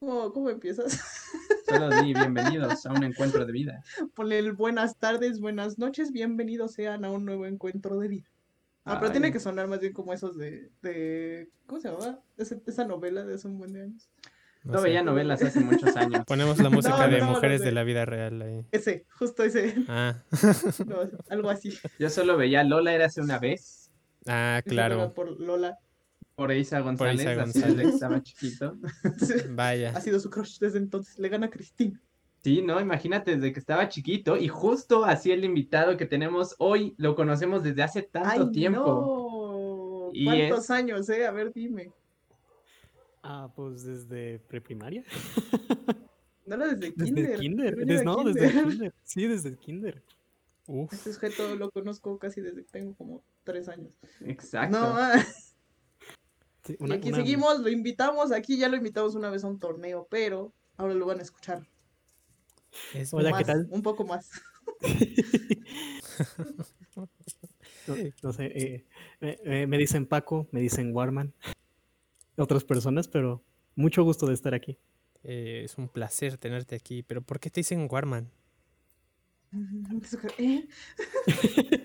¿Cómo, cómo empiezas? Solo di bienvenidos a un encuentro de vida. Ponle el buenas tardes, buenas noches, bienvenidos sean a un nuevo encuentro de vida. Ah, pero tiene que sonar más bien como esos de, de ¿cómo se llama? Esa novela de hace un buen de años. No No sé. veía novelas hace muchos años. Ponemos la música No, de no, no mujeres sé. de la vida real ahí. Ese, justo ese, Ah, no, algo así. Yo solo veía Lola era hace una vez. ah claro. Por Lola. Por Isa González, Isa así desde González. que estaba chiquito. Vaya. ha sido su crush desde entonces. Le gana a Cristina. Sí, no, imagínate, desde que estaba chiquito y justo así el invitado que tenemos hoy lo conocemos desde hace tanto Ay, tiempo. no. Y ¿Cuántos es- años, eh? A ver, dime. Ah, pues desde preprimaria. No era desde Desde kinder. kinder. según yo des- era no, desde kinder. kinder. Sí, desde kinder. Uf. Este sujeto lo conozco casi desde que tengo como tres años. Exacto. No, ah, Y una- aquí una- seguimos, lo invitamos, aquí ya lo invitamos una vez a un torneo, pero ahora lo van a escuchar. Es Hola, ¿qué tal? Un poco más. no, no sé, eh, me, dicen Paco, me dicen Warman. Otras personas, pero mucho gusto de estar aquí. Eh, es un placer tenerte aquí, pero ¿por qué te dicen Warman? ¿Eh? Eh,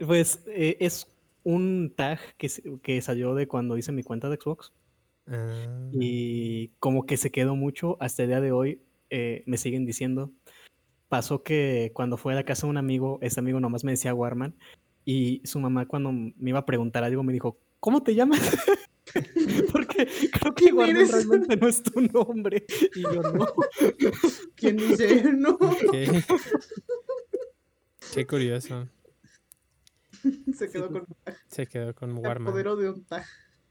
Pues eh, es un tag que, se- que salió de cuando hice mi cuenta de Xbox Ah, y como que se quedó mucho hasta el día de hoy. eh, me siguen diciendo. Pasó que cuando fue a la casa de un amigo, ese amigo nomás me decía Warman y su mamá cuando me iba a preguntar algo me dijo, ¿cómo te llamas? Porque creo que ¿Quién Warman eres? realmente no es tu nombre. Y yo no. ¿Quién dice? No. qué, qué curioso. Se quedó con Se quedó con el Warman. poder de un tag,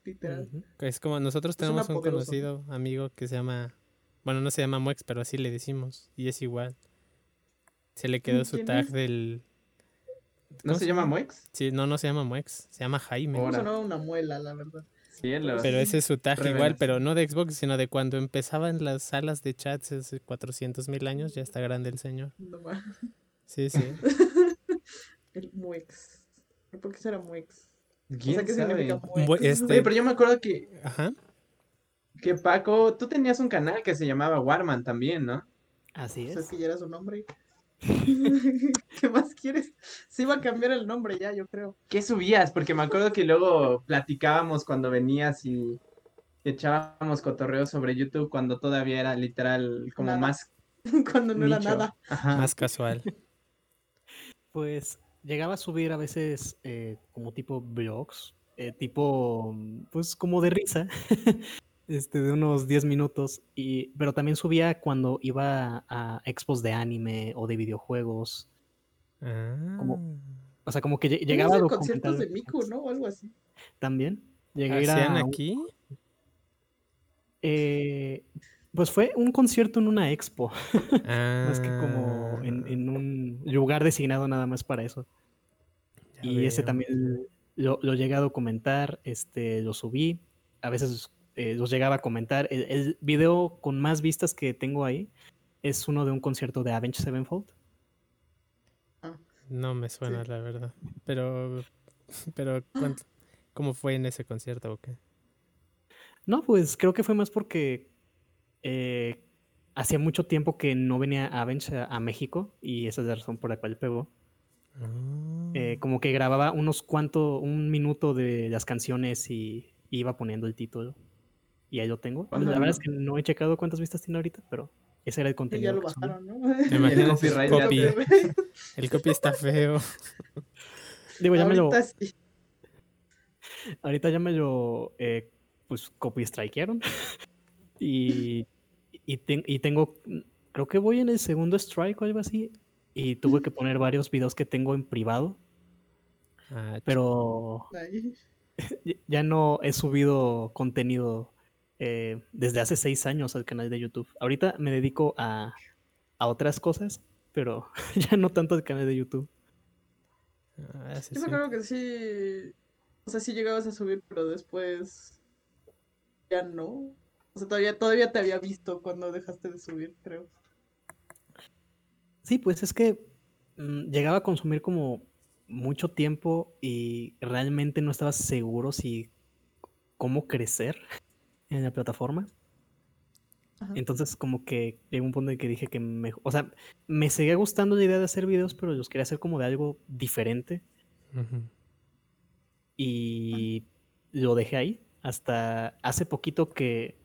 literal. Es como nosotros tenemos un conocido amigo que se llama, bueno, no se llama Muex, pero así le decimos y es igual. Se le quedó su ¿Quién tag es? del ¿No ¿cómo se llama Moex? Sí, no, no se llama Muex, se llama Jaime. Me Ahora. sonaba una muela, la verdad. Cielos. Pero ese es su tag igual, pero no de Xbox, sino de cuando empezaban las salas de chats hace 400 mil años, ya está grande el señor. No. Sí, sí. El Muex. ¿Por qué será Muex? O ¿Quién sea, ¿qué sabe? significa Muex? este- Oye, pero yo me acuerdo que, Ajá. que Paco, tú tenías un canal que se llamaba Warman también, ¿no? Así O sea, es. es que ya era su nombre. ¿Qué más quieres? Se iba a cambiar el nombre ya, yo creo. ¿Qué subías? Porque me acuerdo que luego platicábamos cuando venías y echábamos cotorreo sobre YouTube cuando todavía era literal como Nada. más Cuando no era nada. Ajá. Más casual. Pues llegaba a subir a veces eh, como tipo blogs, eh, tipo, pues como de risa, este, de unos 10 minutos, y, pero también subía cuando iba a expos de anime o de videojuegos, Ah. o sea, como que lle- Llegaba a conciertos de Miku, ¿no? O algo así. también. Llegué a ir ¿Hacían a un- aquí? eh, pues fue un concierto en una expo, más que como en, Ah, en un lugar designado nada más para eso. ya Y ese también lo, lo llegué a documentar, este, lo subí, a veces eh, los llegaba a comentar. El, el video con más vistas que tengo ahí es uno de un concierto de Avenged Sevenfold. No me suena, la verdad. Pero, pero ¿cuánto- ¿cómo fue en ese concierto o qué? No, pues creo que fue más porque eh, hacía mucho tiempo que no venía Avenged a, a México y esa es la razón por la cual pegó. Ah. Eh, como que grababa unos cuantos, un minuto de las canciones y iba poniendo el título. Y ahí lo tengo. ¿Cuándo La verdad es que no he checado cuántas vistas tiene ahorita, pero ese era el Y contenido. ya lo bajaron, ¿no? ¿Te imaginas el copy? El copy está feo. Digo, ya me lo, Ahorita sí. ahorita ya me lo eh, pues copy strikearon. y, y, ten- y tengo, creo que voy en el segundo strike o algo así. Y tuve que poner varios videos que tengo en privado, Ah, pero ya- no he subido contenido eh, desde hace seis años al canal de YouTube. Ahorita me dedico a, a otras cosas, pero ya no tanto al canal de YouTube. ah, sí, Yo me sí. acuerdo que sí. O sea, sí llegabas a subir, pero después. Ya no. O sea, todavía, todavía te había visto cuando dejaste de subir, creo. Sí, pues es que mm, llegaba a consumir como mucho tiempo y realmente no estaba seguro si cómo crecer en la plataforma. Ajá. Entonces como que llegó un punto en que dije que me... O sea, me seguía gustando la idea de hacer videos, pero los quería hacer como de algo diferente. Y lo dejé ahí hasta hace poquito que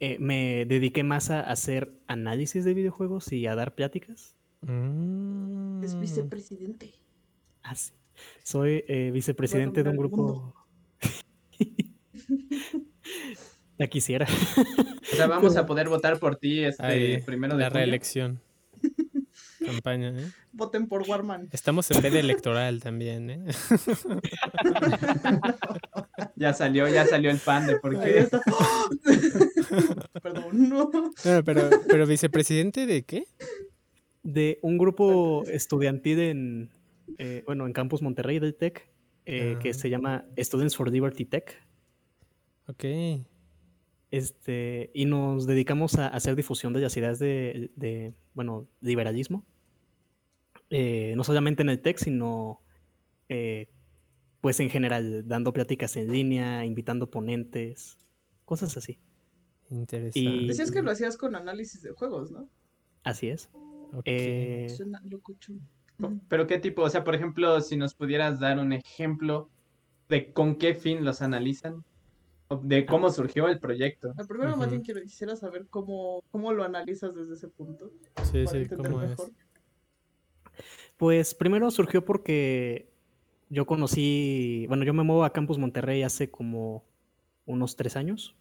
eh, me dediqué más a hacer análisis de videojuegos y a dar pláticas. Es Mm. vicepresidente. Así. Soy eh, vicepresidente de un grupo. ya quisiera. O sea, vamos a poder votar por ti este Ahí, primero de la julio. reelección. Campaña, ¿eh? Voten por Warman. Estamos en veda electoral también, ¿eh? Ya salió, ya salió el pan de por qué. Perdón, no. No, pero, pero vicepresidente de qué? De un grupo estudiantil en, eh, bueno, en Campus Monterrey del TEC, eh, que Ah. se llama Students for Liberty Tech. Ok. Este, y nos dedicamos a hacer difusión de las ideas de, de, bueno, liberalismo. Eh, no solamente en el TEC, sino eh, pues en general, dando pláticas en línea, invitando ponentes, cosas así. Interesante. Y- Decías que lo hacías con análisis de juegos, ¿no? Así es. Ok. Eh. Pero qué tipo, o sea, por ejemplo, si nos pudieras dar un ejemplo de con qué fin los analizan, de cómo surgió el proyecto. Ah, Primero, más Ujú. bien quiero, quisiera saber cómo, cómo lo analizas desde ese punto. sí, para sí, entender ¿cómo es? mejor. Pues primero surgió porque yo conocí, bueno, yo me muevo a Campus Monterrey hace como unos tres años.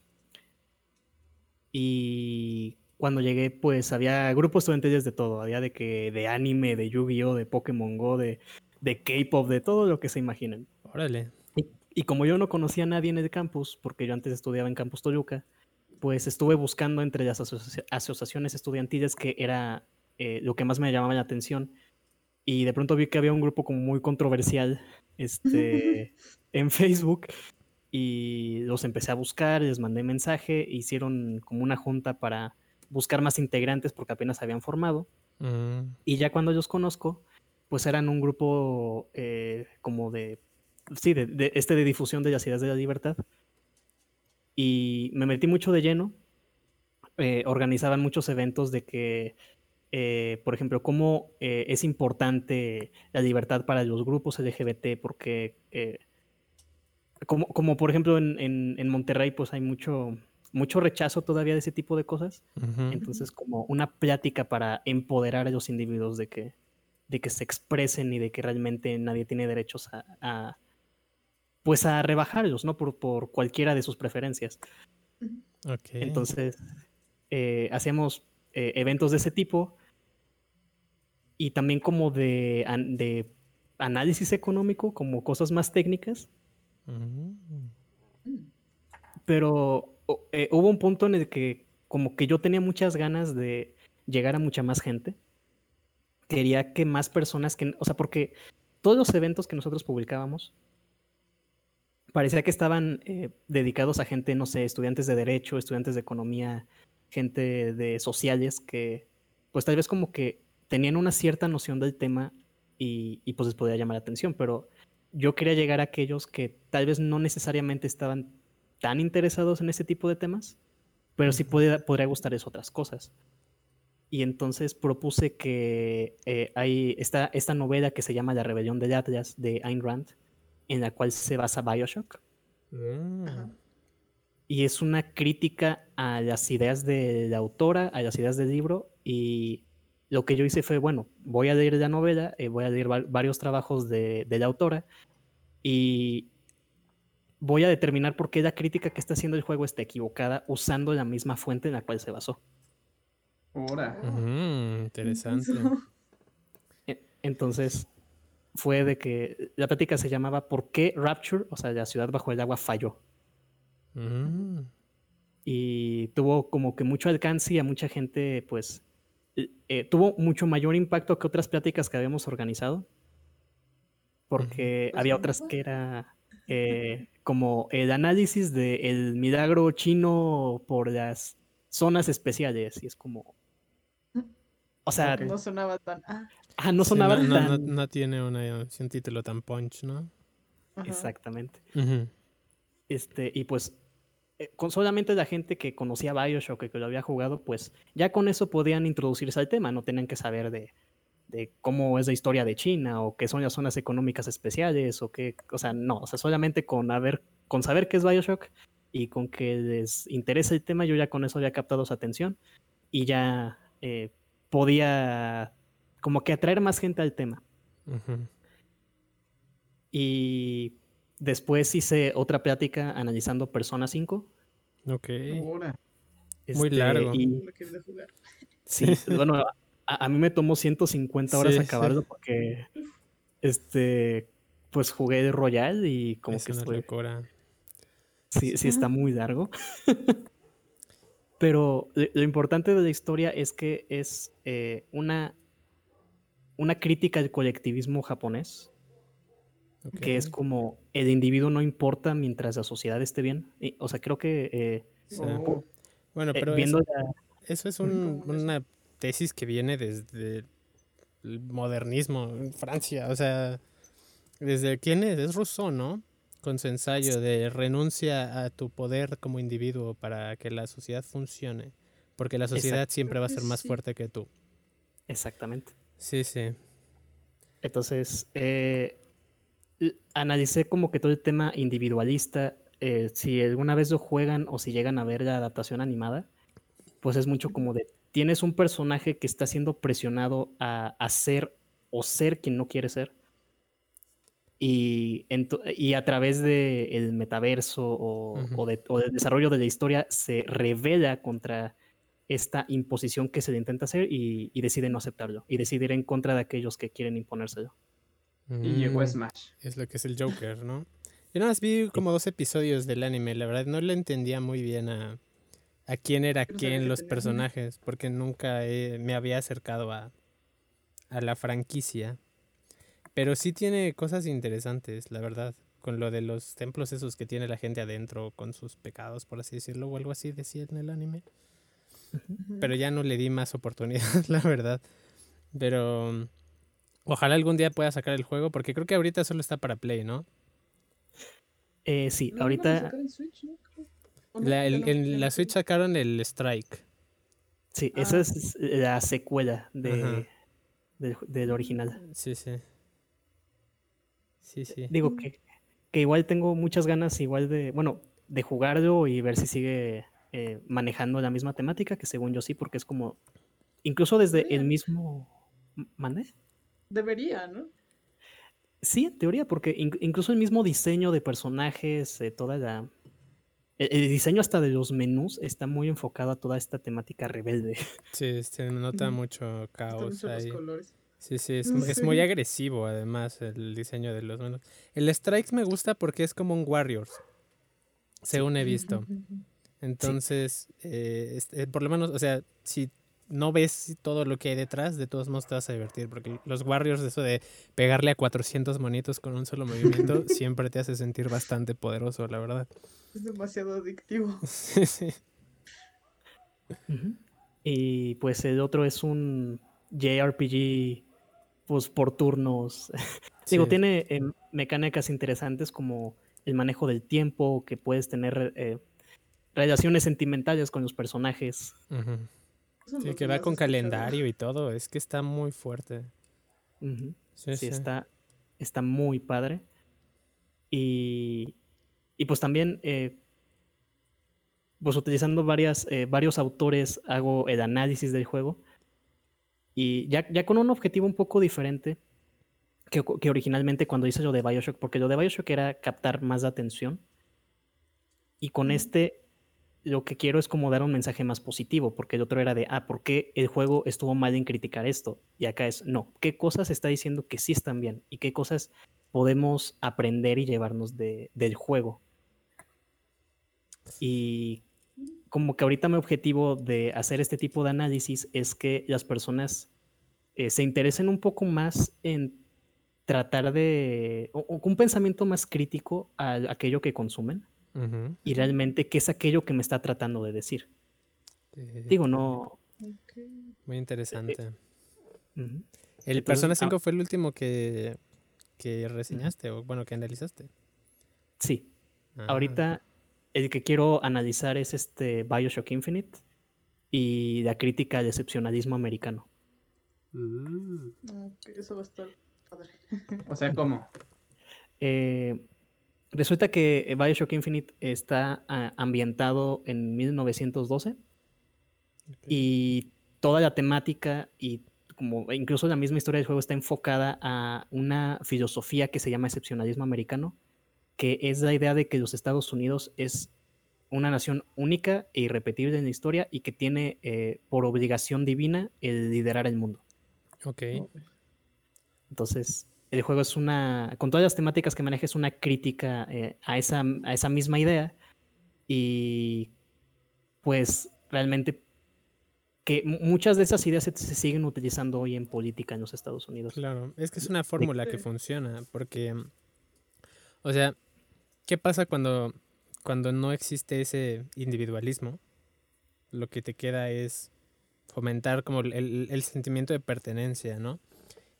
Y cuando llegué, pues había grupos estudiantiles de todo. Había de que de anime, de Yu-Gi-Oh, de Pokémon Go, de, de K-pop, de todo lo que se imaginen. Órale. Y, y como yo no conocía a nadie en el campus, porque yo antes estudiaba en Campus Toluca, pues estuve buscando entre las asocia- asociaciones estudiantiles que era eh, lo que más me llamaba la atención. Y de pronto vi que había un grupo como muy controversial este, en Facebook y los empecé a buscar, les mandé mensaje, hicieron como una junta para buscar más integrantes porque apenas se habían formado. Mm, Y ya cuando los conozco, pues eran un grupo eh, como de, sí, de, de- este de difusión de las ideas de la libertad. Y me metí mucho de lleno. eh, organizaban muchos eventos de que, eh, por ejemplo, cómo eh, es importante la libertad para los grupos LGBT, porque eh, como, como por ejemplo en, en- en Monterrey, pues hay mucho, mucho rechazo todavía de ese tipo de cosas. Entonces, como una plática para empoderar a los individuos de que, de que se expresen y de que realmente nadie tiene derechos a, a, pues a rebajarlos, ¿no? Por, por cualquiera de sus preferencias. Entonces, eh, hacíamos eh, eventos de ese tipo y también como de, de análisis económico, como cosas más técnicas. Mm, pero eh, hubo un punto en el que como que yo tenía muchas ganas de llegar a mucha más gente. Quería que más personas que, o sea, porque todos los eventos que nosotros publicábamos parecía que estaban eh, dedicados a gente, no sé, estudiantes de derecho, estudiantes de economía, gente de sociales que pues tal vez como que tenían una cierta noción del tema y, y pues les podía llamar la atención, pero yo quería llegar a aquellos que tal vez no necesariamente estaban tan interesados en ese tipo de temas, pero sí Ujú. podría, gustarles otras cosas. Y entonces propuse que eh, hay esta, esta novela que se llama La rebelión del Atlas de Ayn Rand, en la cual se basa Bioshock. mm. Y es una crítica a las ideas de la autora, a las ideas del libro. Y lo que yo hice fue, bueno, voy a leer la novela, eh, voy a leer va- varios trabajos de, de la autora y voy a determinar por qué la crítica que está haciendo el juego está equivocada usando la misma fuente en la cual se basó. Ahora. ujú, interesante. E- Entonces fue de que la plática se llamaba ¿Por qué Rapture, o sea, la ciudad bajo el agua, falló? Mm, y tuvo como que mucho alcance y a mucha gente, pues, eh, tuvo mucho mayor impacto que otras pláticas que habíamos organizado, porque Pues había sí, otras ¿no? que era eh, como el análisis del milagro chino por las zonas especiales, y es como... O sea. No sonaba tan. Ah, ah, no sí, sonaba no, no- no- tan... no tiene una, un título tan punch, ¿no? ajá. Exactamente. Ujú. Este, y pues con solamente la gente que conocía Bioshock, que lo había jugado, pues ya con eso podían introducirse al tema, no tenían que saber de, de cómo es la historia de China o qué son las zonas económicas especiales o qué, o sea, no, o sea, solamente con haber, con saber qué es Bioshock y con que les interesa el tema, yo ya con eso había captado su atención y ya eh, podía como que atraer más gente al tema. Y después hice otra plática analizando Persona 5. Ok. Ahora. Muy largo. y-. Sí, bueno, a, a mí me tomó 150 horas Sí, sí. acabarlo porque, este, pues jugué de Royal y como es que una fue, sí, sí está muy largo. Pero lo, lo importante de la historia es que es eh, una, una crítica al colectivismo japonés, que es como el individuo no importa mientras la sociedad esté bien. Y, o sea, creo que eh, Sí. Oh, Bueno, eh, pero viendo eso, la- eso es ¿Cómo un- una tesis que viene desde el modernismo en Francia. O sea, desde quién es? Es Rousseau, ¿no? Con su ensayo de renuncia a tu poder como individuo para que la sociedad funcione. Porque la sociedad siempre va a ser más sí. fuerte que tú. Exactamente. Sí, sí. Entonces, eh, analicé como que todo el tema individualista. eh, si alguna vez lo juegan o si llegan a ver la adaptación animada, pues es mucho como de, tienes un personaje que está siendo presionado a, a ser o ser quien no quiere ser. Y, a través del metaverso o, de- o del desarrollo de la historia se revela contra esta imposición que se le intenta hacer y, y decide no aceptarlo y decide ir en contra de aquellos que quieren imponérselo. Y llegó Mm, Smash. Es lo que es el Joker, ¿no? Yo nada más vi como dos episodios del anime, la verdad no le entendía muy bien a, a quién era quién los personajes, porque nunca he- me había acercado a, a la franquicia. Pero sí tiene cosas interesantes, la verdad, con lo de los templos esos que tiene la gente adentro, con sus pecados, por así decirlo, o algo así decía en el anime. Pero ya no le di más oportunidad, la verdad. Pero ojalá algún día pueda sacar el juego, porque creo que ahorita solo está para Play, ¿no? Eh, sí, No, ahorita, en Switch, ¿no? Creo. ¿O no? La, el- en la. Switch sacaron el Strike. sí, Ah. esa es la secuela de, del, del original. Sí, sí. Sí, sí. Digo que, que igual tengo muchas ganas igual de, bueno, de jugarlo y ver si sigue eh, manejando la misma temática, que según yo sí, porque es como, incluso desde el mismo... ¿Mande? Debería, ¿no? Sí, en teoría, porque in- incluso el mismo diseño de personajes, eh, toda la... El, el diseño hasta de los menús está muy enfocado a toda esta temática rebelde. Sí, se nota mucho caos mucho los ahí. colores. Sí, sí, es, ¿En mu- es muy agresivo además el diseño de los menús. El Strikes me gusta porque es como un Warriors, según he visto. Entonces, eh, es- eh, por lo menos, o sea, si no ves todo lo que hay detrás, de todos modos te vas a divertir, porque los Warriors, eso de pegarle a 400 monitos con un solo movimiento, siempre te hace sentir bastante poderoso, la verdad. Es demasiado adictivo. Sí, sí. Y pues el otro es un JRPG pues por turnos. Digo, Sí. tiene eh, mecánicas interesantes como el manejo del tiempo, que puedes tener eh, relaciones sentimentales con los personajes. Sí, que va con calendario y todo, es que está muy fuerte. Ujú. Sí, Sí, sí. está, está muy padre. Y, y pues también, eh, pues utilizando varias, eh, varios autores, hago el análisis del juego. Y ya, ya con un objetivo un poco diferente que, que originalmente cuando hice lo de Bioshock, porque lo de Bioshock era captar más la atención. Y con este, lo que quiero es como dar un mensaje más positivo, porque el otro era de, ah, ¿por qué el juego estuvo mal en criticar esto? Y acá es, no, ¿qué cosas está diciendo que sí están bien? ¿Y qué cosas podemos aprender y llevarnos de, del juego? Y como que ahorita mi objetivo de hacer este tipo de análisis es que las personas eh, se interesen un poco más en tratar de, o, o un pensamiento más crítico a aquello que consumen Y realmente qué es aquello que me está tratando de decir. Eh, Digo, no. Muy interesante. El Entonces, Persona ah- 5 fue el último que, que reseñaste, o bueno, que analizaste. Sí, Ah, ahorita el que quiero analizar es este Bioshock Infinite y la crítica al excepcionalismo americano. Mm. Ok, eso va a estar padre. O sea, ¿cómo? Eh, resulta que Bioshock Infinite está ah, ambientado en 1912 y toda la temática y como incluso la misma historia del juego está enfocada a una filosofía que se llama excepcionalismo americano, que es la idea de que los Estados Unidos es una nación única e irrepetible en la historia y que tiene eh, por obligación divina el liderar el mundo. Ok. Entonces, el juego es una, con todas las temáticas que maneja, es una crítica eh, a, esa, a esa misma idea y pues realmente que mu- muchas de esas ideas se, se siguen utilizando hoy en política en los Estados Unidos. Claro, es que es una fórmula que funciona, porque, o sea, ¿qué pasa cuando, cuando no existe ese individualismo? Lo que te queda es fomentar como el sentimiento de pertenencia, ¿no?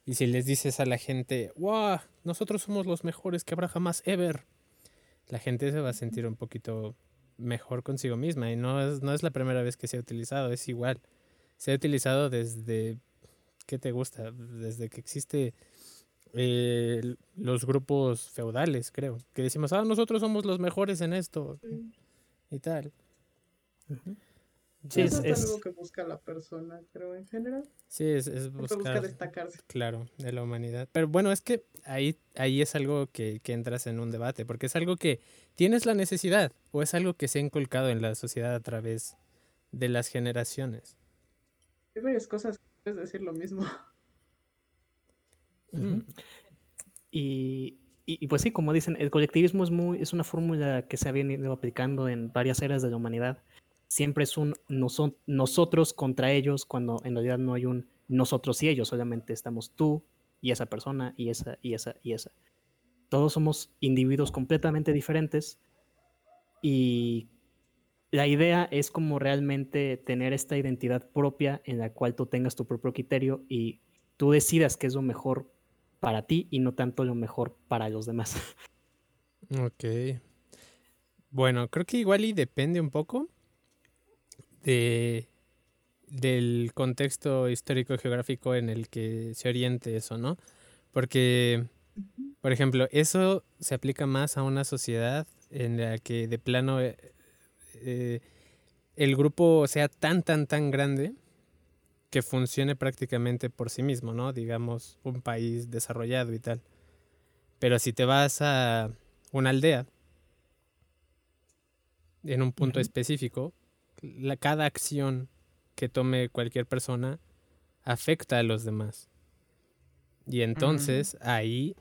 Y si les dices a la gente, wow, nosotros somos los mejores que habrá jamás ever, la gente se va a sentir un poquito mejor consigo misma y no es, no es la primera vez que se ha utilizado, es igual. Se ha utilizado desde ¿qué te gusta? Desde que existe eh, los grupos feudales, creo, que decimos, ah, nosotros somos los mejores en esto y tal. Ya Sí, Eso es, es- algo que busca la persona, creo, en general. sí, es, es busca destacarse. claro, de la humanidad. Pero bueno, es que ahí, ahí es algo que, que entras en un debate, porque es algo que tienes la necesidad o es algo que se ha inculcado en la sociedad a través de las generaciones. Hay varias cosas que puedes decir lo mismo. Y, y- y pues sí, como dicen, el colectivismo es, muy, es una fórmula que se ha venido aplicando en varias eras de la humanidad. Siempre es un noso- nosotros contra ellos, cuando en realidad no hay un nosotros y ellos, solamente estamos tú y esa persona y esa y esa y esa. Todos somos individuos completamente diferentes y la idea es como realmente tener esta identidad propia en la cual tú tengas tu propio criterio y tú decidas qué es lo mejor para ti y no tanto lo mejor para los demás. Ok. Bueno, creo que igual y depende un poco de del contexto histórico geográfico en el que se oriente eso, ¿no? Porque, por ejemplo, eso se aplica más a una sociedad en la que de plano eh, eh, el grupo sea tan, tan, tan grande que funcione prácticamente por sí mismo, ¿no? Digamos, un país desarrollado y tal. Pero si te vas a una aldea en un punto específico, la, cada acción que tome cualquier persona afecta a los demás. Y entonces ahí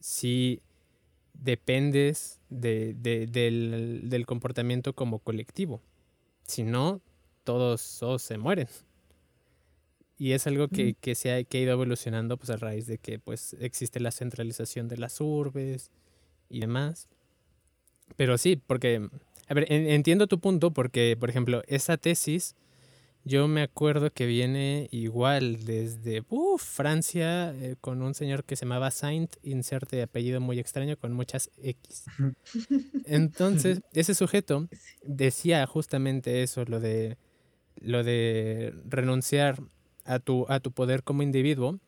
sí dependes de- de- del, del comportamiento como colectivo. Si no, todos, todos se mueren. Y es algo que, que se ha, que ha ido evolucionando pues, a raíz de que pues, existe la centralización de las urbes y demás. Pero sí, porque, a ver, en- entiendo tu punto porque, por ejemplo, esa tesis, yo me acuerdo que viene igual desde uf, Francia eh, con un señor que se llamaba Saint, inserte apellido muy extraño con muchas X. Entonces, ese sujeto decía justamente eso, lo de, lo de renunciar a tu, a tu poder como individuo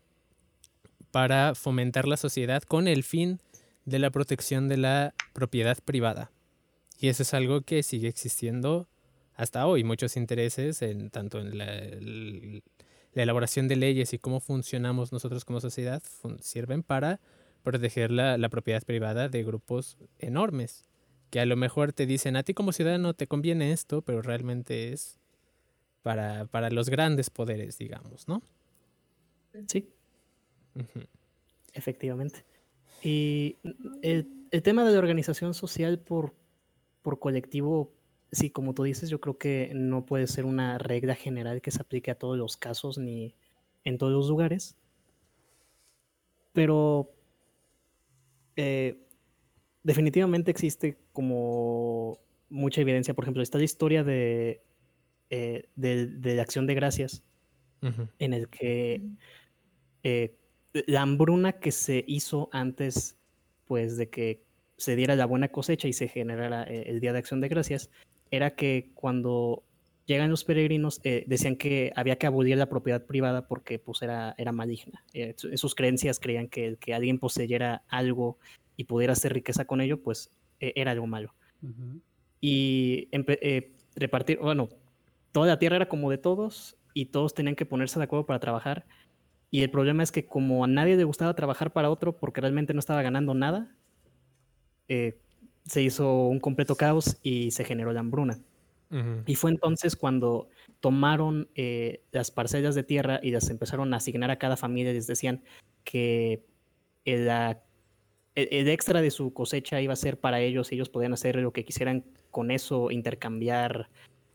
para fomentar la sociedad con el fin de la protección de la propiedad privada. Y eso es algo que sigue existiendo hasta hoy. Muchos intereses, en, tanto en la, el- la elaboración de leyes y cómo funcionamos nosotros como sociedad, sirven para proteger la, la propiedad privada de grupos enormes. Que a lo mejor te dicen, a ti como ciudadano te conviene esto, pero realmente es para, para los grandes poderes, digamos, ¿no? Sí, efectivamente. Y el, el tema de la organización social por, por colectivo, sí, como tú dices, yo creo que no puede ser una regla general que se aplique a todos los casos ni en todos los lugares. Pero eh, definitivamente existe como mucha evidencia. Por ejemplo, está la historia de, eh, de, de la acción de gracias, en el que eh, la hambruna que se hizo antes, pues, de que se diera la buena cosecha y se generara eh, el Día de Acción de Gracias, era que cuando llegan los peregrinos eh, decían que había que abolir la propiedad privada porque pues era, era maligna. Eh, en sus creencias creían que el que alguien poseyera algo y pudiera hacer riqueza con ello, pues eh, era algo malo. Y eh, repartir, bueno, toda la tierra era como de todos y todos tenían que ponerse de acuerdo para trabajar. Y el problema es que como a nadie le gustaba trabajar para otro porque realmente no estaba ganando nada, eh, se hizo un completo caos y se generó la hambruna. Y fue entonces cuando tomaron eh, las parcelas de tierra y las empezaron a asignar a cada familia. Les decían que el, la- el- el extra de su cosecha iba a ser para ellos. Ellos podían hacer lo que quisieran con eso, intercambiar,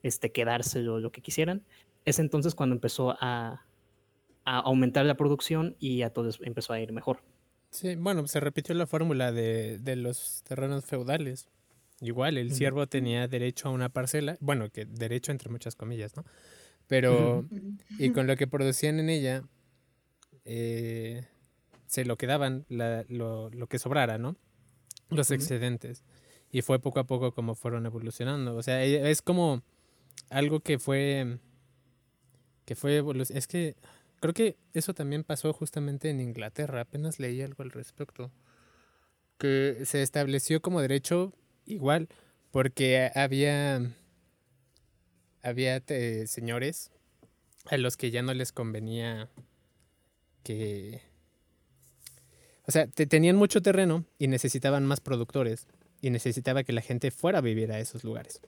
este, quedárselo, lo que quisieran. Es entonces cuando empezó a, a aumentar la producción y a todos empezó a ir mejor. Sí, bueno, se repitió la fórmula de, de los terrenos feudales. Igual, el siervo tenía derecho a una parcela, bueno, que derecho entre muchas comillas, ¿no? Pero, y con lo que producían en ella, eh, se lo quedaban la- lo, lo que sobrara, ¿no? Los excedentes. Y fue poco a poco como fueron evolucionando. O sea, e- es como algo que fue, que fue Es que creo que eso también pasó justamente en Inglaterra. Apenas leí algo al respecto. Que se estableció como derecho igual, porque había, había señores a los que ya no les convenía que... O sea, te- tenían mucho terreno y necesitaban más productores y necesitaba que la gente fuera a vivir a esos lugares.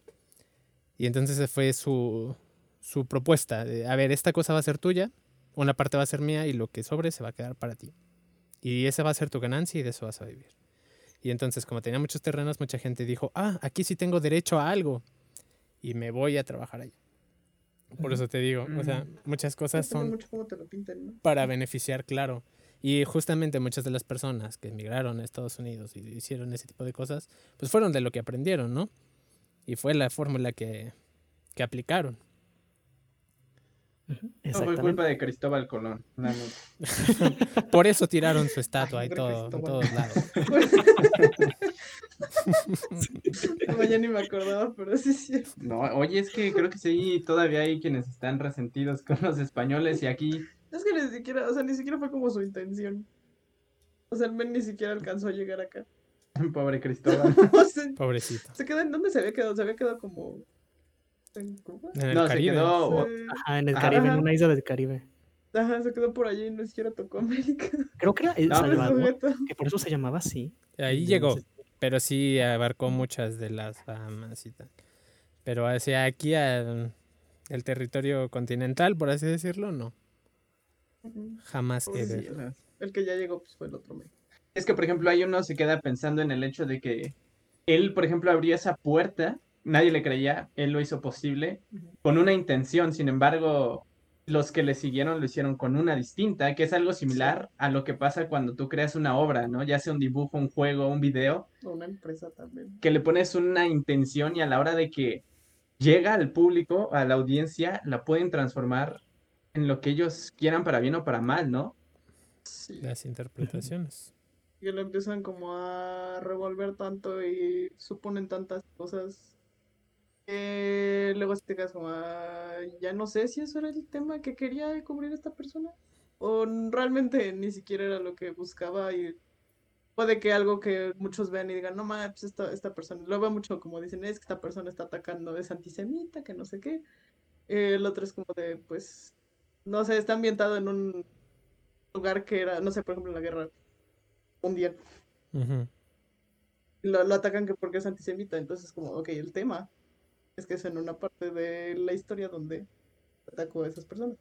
Y entonces fue su, su propuesta. de, a ver, esta cosa va a ser tuya, una parte va a ser mía y lo que sobre se va a quedar para ti. Y esa va a ser tu ganancia y de eso vas a vivir. Y entonces, como tenía muchos terrenos, mucha gente dijo, ah, aquí sí tengo derecho a algo. Y me voy a trabajar allá. Por eso te digo, o sea, muchas cosas son para beneficiar, claro. Y justamente muchas de las personas que emigraron a Estados Unidos y hicieron ese tipo de cosas, pues fueron de lo que aprendieron, ¿no? Y fue la fórmula que, que aplicaron. No fue culpa de Cristóbal Colón. nada más. Por eso tiraron su estatua Ay, y todo, en todos lados. Como ya ni me acordaba, pero sí, sí. No, oye, es que creo que sí, todavía hay quienes están resentidos con los españoles y aquí Es que ni siquiera, o sea, ni siquiera fue como su intención. O sea, el men ni siquiera alcanzó a llegar acá. pobre Cristóbal. O sea, Pobrecito. se quedó en dónde se había quedado, se había quedado como en Cuba. En el No, se Caribe. quedó Sí. Ajá, en el Ajá. Caribe, en una isla del Caribe. Ajá, se quedó por allí y no siquiera tocó América. Creo que era El No, Salvador, Sujeto. que por eso se llamaba así. Ahí llegó, sé. pero sí abarcó muchas de las Bahamas y tal. Pero hacia aquí, al el territorio continental, por así decirlo, no. Jamás Pues sí, el- que ya llegó pues fue el otro men. Es que, por ejemplo, ahí uno se queda pensando en el hecho de que él, por ejemplo, abrió esa puerta, nadie le creía, él lo hizo posible con una intención, sin embargo, los que le siguieron lo hicieron con una distinta, que es algo similar a lo que pasa cuando tú creas una obra, ¿no? Ya sea un dibujo, un juego, un video, Una empresa también. que le pones una intención y a la hora de que llega al público, a la audiencia, la pueden transformar en lo que ellos quieran para bien o para mal, ¿no? Sí. Las interpretaciones. que lo empiezan como a revolver tanto y suponen tantas cosas que luego te quedas como, "Ah, ya no sé si eso era el tema que quería cubrir esta persona o realmente ni siquiera era lo que buscaba y puede que algo que muchos vean y digan, no mames, esta, esta persona, lo veo mucho como dicen, es que esta persona está atacando, es antisemita, que no sé qué. Eh, el otro es como de, pues, no sé, está ambientado en un lugar que era, no sé, por ejemplo, en la guerra mundial. Lo, lo atacan que porque es antisemita, entonces como, ok, el tema es que es en una parte de la historia donde atacó a esas personas.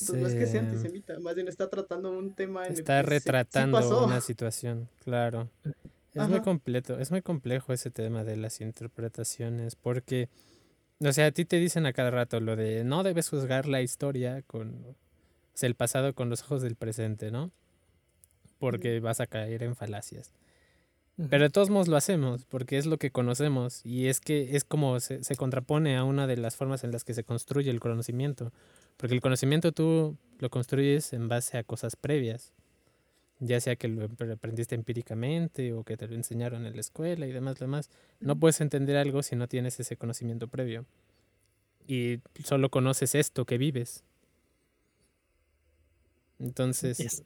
Entonces no es que sea Se- antisemita, más bien está tratando un tema en el Está sí- sí retratando una situación, claro. Es muy completo, es muy complejo ese tema de las interpretaciones, porque, o sea, a ti te dicen a cada rato lo de no debes juzgar la historia con, o sea, el pasado con los ojos del presente, ¿no? Porque vas a caer en falacias. Pero de todos modos lo hacemos, porque es lo que conocemos y es que es como se, se contrapone a una de las formas en las que se construye el conocimiento. Porque el conocimiento tú lo construyes en base a cosas previas. ya sea que lo ap- aprendiste empíricamente o que te lo enseñaron en la escuela y demás, demás. No puedes entender algo si no tienes ese conocimiento previo. Y solo conoces esto que vives. Entonces, Es-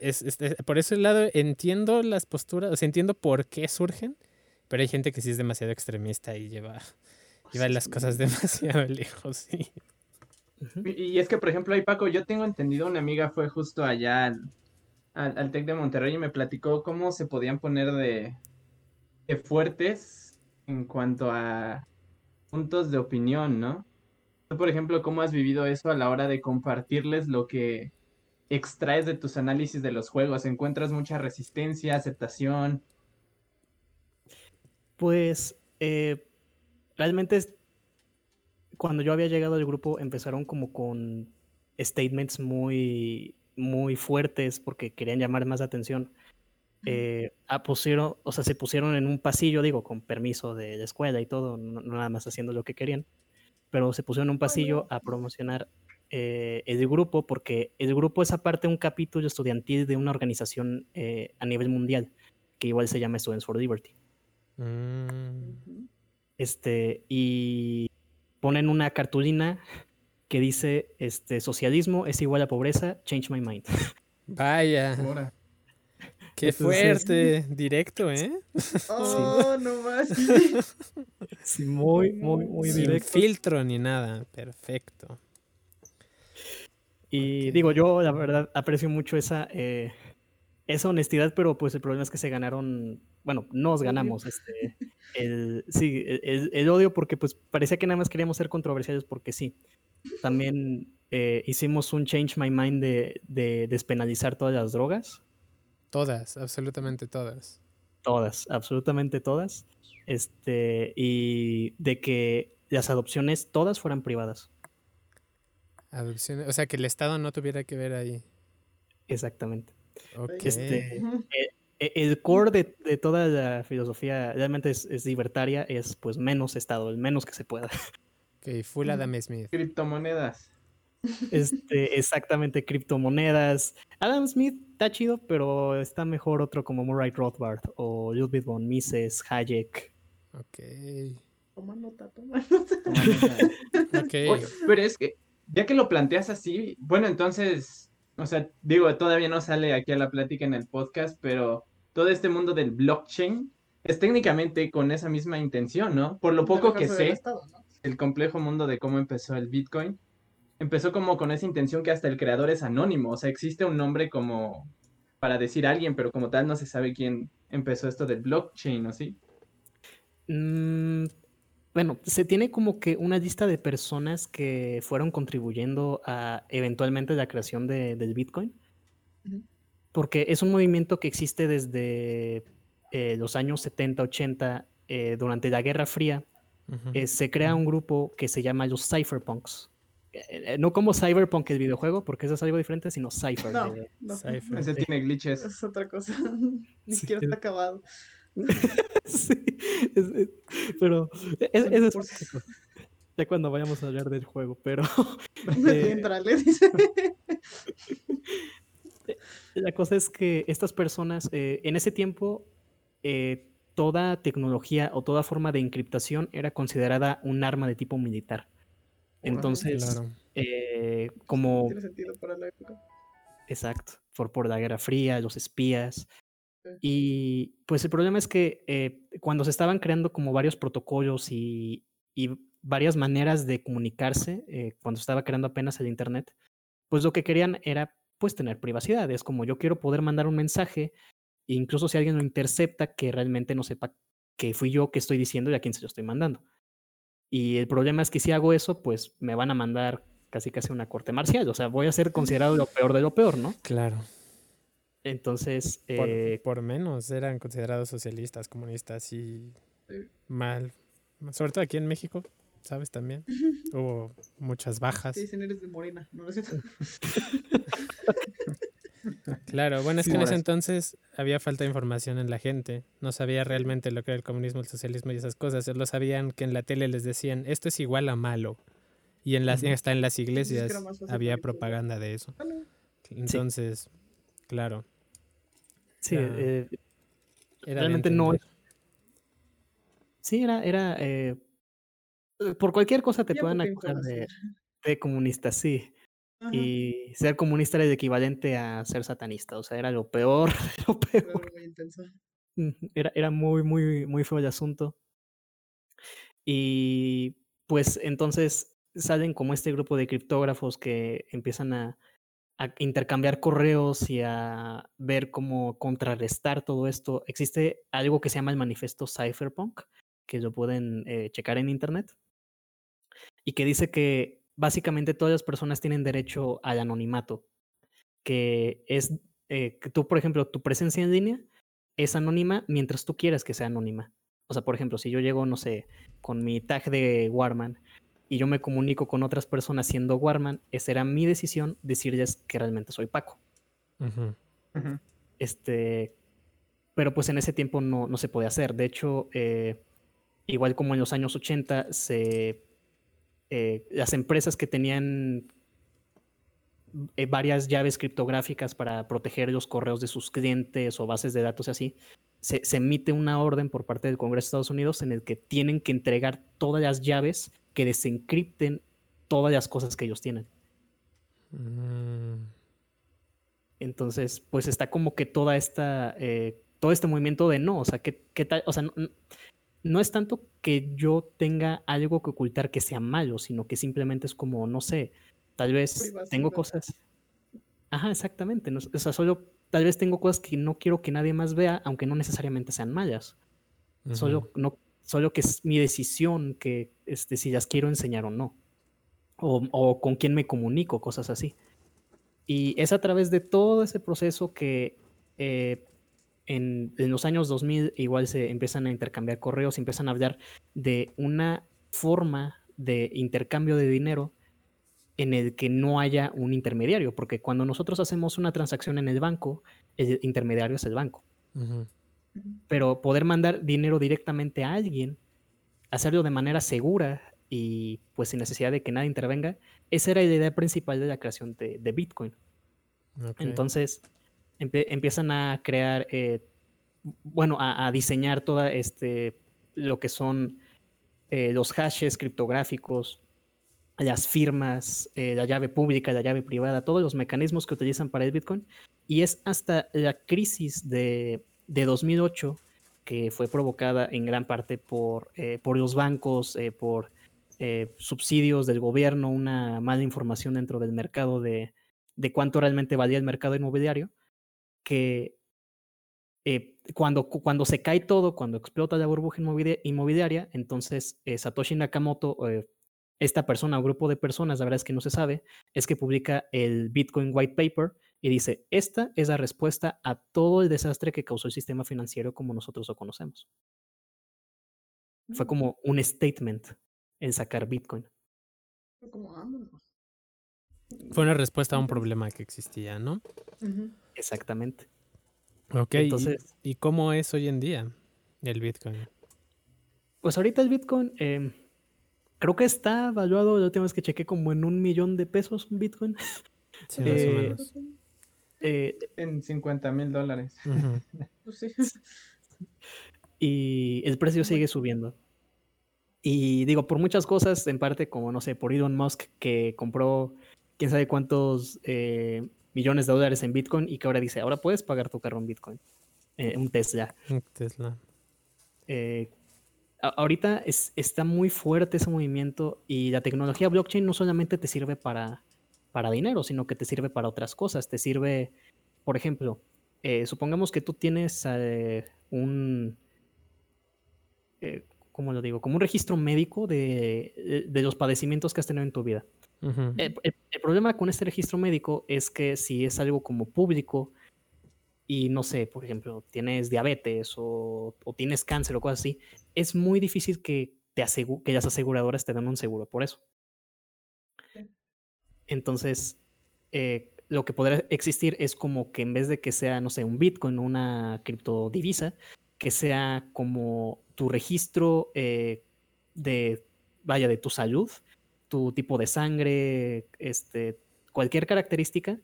es, es- es- por ese lado entiendo las posturas, o sea, entiendo por qué surgen, pero hay gente que sí es demasiado extremista y lleva, lleva las cosas demasiado lejos, sí. Y es que, por ejemplo, ahí Paco, yo tengo entendido, una amiga fue justo allá al, al, al TEC de Monterrey y me platicó cómo se podían poner de, de fuertes en cuanto a puntos de opinión, ¿no? Tú, por ejemplo, ¿cómo has vivido eso a la hora de compartirles lo que extraes de tus análisis de los juegos? ¿Encuentras mucha resistencia, aceptación? Pues eh, realmente es- cuando yo había llegado al grupo empezaron como con statements muy, muy fuertes porque querían llamar más atención. Eh, ah, pusieron, o sea, se pusieron en un pasillo, digo, con permiso de la escuela y todo, no, no nada más haciendo lo que querían, pero se pusieron en un pasillo a promocionar eh, el grupo porque el grupo es aparte un capítulo estudiantil de una organización eh, a nivel mundial que igual se llama Students for Liberty. Mm, Este, y ponen una cartulina que dice, este, socialismo es igual a pobreza, change my mind. Vaya, Ahora. qué Entonces- fuerte, directo, ¿eh? Oh, no más. Sí, muy, muy, muy Sin directo. filtro ni nada, perfecto. Y digo, yo la verdad aprecio mucho esa, eh, esa honestidad, pero pues el problema es que se ganaron, bueno, nos ganamos este, el, sí, el, el- el odio porque pues parecía que nada más queríamos ser controversiales porque sí. También eh, hicimos un change my mind de, de despenalizar todas las drogas. Todas, absolutamente todas. Todas, absolutamente todas. Este, y de que las adopciones todas fueran privadas. O sea, que el Estado no tuviera que ver ahí. Exactamente. Este, Ujú. e- El core de, de toda la filosofía realmente es, es libertaria, es pues menos Estado, el menos que se pueda. Ok, full Adam Smith. Criptomonedas. Este, exactamente, criptomonedas. Adam Smith está chido, pero está mejor otro como Murray Rothbard o Ludwig von Mises, Hayek. Ok. Toma nota, toma nota. Ok. Oye, pero es que, ya que lo planteas así, bueno, entonces, o sea, digo, todavía no sale aquí a la plática en el podcast, pero todo este mundo del blockchain es técnicamente con esa misma intención, ¿no? Por lo poco que sé, Estado, ¿no? el complejo mundo de cómo empezó el Bitcoin, empezó como con esa intención que hasta el creador es anónimo, o sea, existe un nombre como para decir a alguien, pero como tal no se sabe quién empezó esto del blockchain, ¿o sí? Mm, bueno, se tiene como que una lista de personas que fueron contribuyendo a eventualmente la creación de- del Bitcoin. Porque es un movimiento que existe desde eh, los años 70, 80, eh, durante la Guerra Fría. Eh, se crea un grupo que se llama los Cypherpunks. No como Cyberpunk el videojuego, porque eso es algo diferente, sino Cypher. No, no. Cypher. Ese tiene glitches. Es otra cosa. Ni siquiera es- está acabado. Sí, es- es- pero e- es, es Por- cosa. Ya cuando vayamos a hablar del juego, pero entrale, dice. la cosa es que estas personas, eh, en ese tiempo, eh, toda tecnología o toda forma de encriptación era considerada un arma de tipo militar. Entonces, Claro. eh, como, Tiene sentido para la época. exacto, por, por la Guerra Fría, los espías. Y pues el problema es que eh, cuando se estaban creando como varios protocolos y, y varias maneras de comunicarse, eh, cuando estaba creando apenas el Internet, pues lo que querían era pues tener privacidad. Es como yo quiero poder mandar un mensaje, incluso si alguien lo intercepta, que realmente no sepa que fui yo que estoy diciendo y a quién se lo estoy mandando. Y el problema es que si hago eso, pues me van a mandar casi casi una corte marcial. O sea, voy a ser considerado lo peor de lo peor, ¿no? Claro. Entonces, Por, eh, por menos eran considerados socialistas, comunistas y Sí. mal. Sobre todo aquí en México, ¿sabes? También. Hubo muchas bajas. Sí, dicen eres de Morena. No, es cierto. Claro, bueno, es Sí, que en ese entonces había falta de información en la gente. No sabía realmente lo que era el comunismo, el socialismo y esas cosas. Solo sabían que en la tele les decían, esto es igual a malo. Y en las, hasta en las iglesias había propaganda de eso. Bueno, Entonces, claro. Sí, eh, Era realmente no. Sí, era, era eh, por cualquier cosa te pueden acusar de, comunista, sí. Ajá, Y ser comunista era el equivalente a ser satanista, o sea, era lo peor, lo peor. era muy intensa. Ujú, Era, era muy, muy, muy feo el asunto. Y pues entonces salen como este grupo de criptógrafos que empiezan a, a intercambiar correos y a ver cómo contrarrestar todo esto. Existe algo que se llama el manifiesto Cypherpunk, que lo pueden eh, checar en internet, y que dice que básicamente todas las personas tienen derecho al anonimato, que es eh, que tú, por ejemplo, tu presencia en línea es anónima mientras tú quieras que sea anónima. O sea, por ejemplo, si yo llego, no sé, con mi tag de Warman y yo me comunico con otras personas siendo Warman, esa era mi decisión decirles que realmente soy Paco. Este, pero pues en ese tiempo no, no se podía hacer. De hecho, eh, igual como en los años 80, se, eh, las empresas que tenían eh, varias llaves criptográficas para proteger los correos de sus clientes o bases de datos y así, se, se emite una orden por parte del Congreso de Estados Unidos en el que tienen que entregar todas las llaves que desencripten todas las cosas que ellos tienen. Mm, Entonces, pues está como que toda esta, eh, todo este movimiento de no, o sea, ¿qué, qué tal? O sea, no, es tanto que yo tenga algo que ocultar que sea malo, sino que simplemente es como, no sé, tal vez tengo cosas. Ajá, exactamente. no- o sea, solo tal vez tengo cosas que no quiero que nadie más vea, aunque no necesariamente sean malas. Solo, no, solo que es mi decisión que este, si las quiero enseñar o no. O, o con quién me comunico, cosas así. Y es a través de todo ese proceso que eh, en, en los años 2000 igual se empiezan a intercambiar correos, empiezan a hablar de una forma de intercambio de dinero en el que no haya un intermediario, porque cuando nosotros hacemos una transacción en el banco, el intermediario es el banco. Pero poder mandar dinero directamente a alguien, hacerlo de manera segura y pues sin necesidad de que nadie intervenga, esa era la idea principal de la creación de, de Bitcoin. Entonces empie- empiezan a crear, eh, bueno, a, a diseñar toda este, lo que son eh, los hashes criptográficos, las firmas, eh, la llave pública, la llave privada, todos los mecanismos que utilizan para el Bitcoin. Y es hasta la crisis de, de 2008 que fue provocada en gran parte por, eh, por los bancos, eh, por subsidios del gobierno, una mala información dentro del mercado de, de cuánto realmente valía el mercado inmobiliario, que eh, cuando, cu- cuando se cae todo, cuando explota la burbuja inmobilia- inmobiliaria, entonces Satoshi Nakamoto, esta persona o grupo de personas, la verdad es que no se sabe, es que publica el Bitcoin White Paper y dice, esta es la respuesta a todo el desastre que causó el sistema financiero como nosotros lo conocemos. Fue como un statement en sacar Bitcoin. Fue como, vámonos. Fue una respuesta a un problema que existía, ¿no? Exactamente. Ok, ¿y- Entonces- ¿y, cómo es hoy en día el Bitcoin? Pues ahorita el Bitcoin em, creo que está evaluado, la última vez que chequé, como en un millón de pesos un Bitcoin. Sí, más o Eh, menos. Eh, En 50 mil dólares. Pues sí. y el precio sigue subiendo. Y digo, por muchas cosas, en parte como, no sé, por Elon Musk que compró quién sabe cuántos eh, millones de dólares en Bitcoin y que ahora dice, ahora puedes pagar tu carro en Bitcoin, eh, un Tesla. Un Tesla. Eh, ahorita es- está muy fuerte ese movimiento y la tecnología blockchain no solamente te sirve para, para dinero, sino que te sirve para otras cosas. Te sirve, por ejemplo, eh, supongamos que tú tienes eh, un, eh, ¿cómo lo digo? Como un registro médico de, de- de los padecimientos que has tenido en tu vida. Ujú. El, el- el problema con este registro médico es que si es algo como público y no sé, por ejemplo, tienes diabetes o, o tienes cáncer o cosas así, es muy difícil que, te asegu- que las aseguradoras te den un seguro por eso. Entonces, eh, lo que podría existir es como que en vez de que sea, no sé, un Bitcoin o una criptodivisa, que sea como tu registro eh, de, vaya, de tu salud, tu tipo de sangre, este, cualquier característica,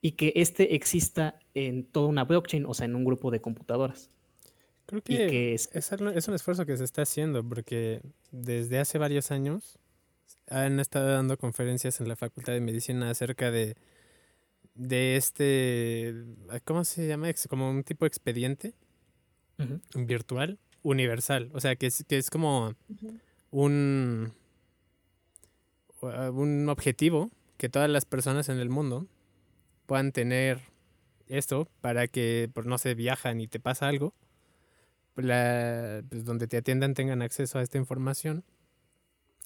y que este exista en toda una blockchain, o sea, en un grupo de computadoras. Creo que, que es- es, algo- es un esfuerzo que se está haciendo porque desde hace varios años han estado dando conferencias en la Facultad de Medicina acerca de, de este, ¿cómo se llama? Como un tipo de expediente virtual universal. O sea, que es, que es como un, un objetivo que todas las personas en el mundo puedan tener esto para que, por no sé, viajan y te pasa algo, pues la- pues donde te atiendan tengan acceso a esta información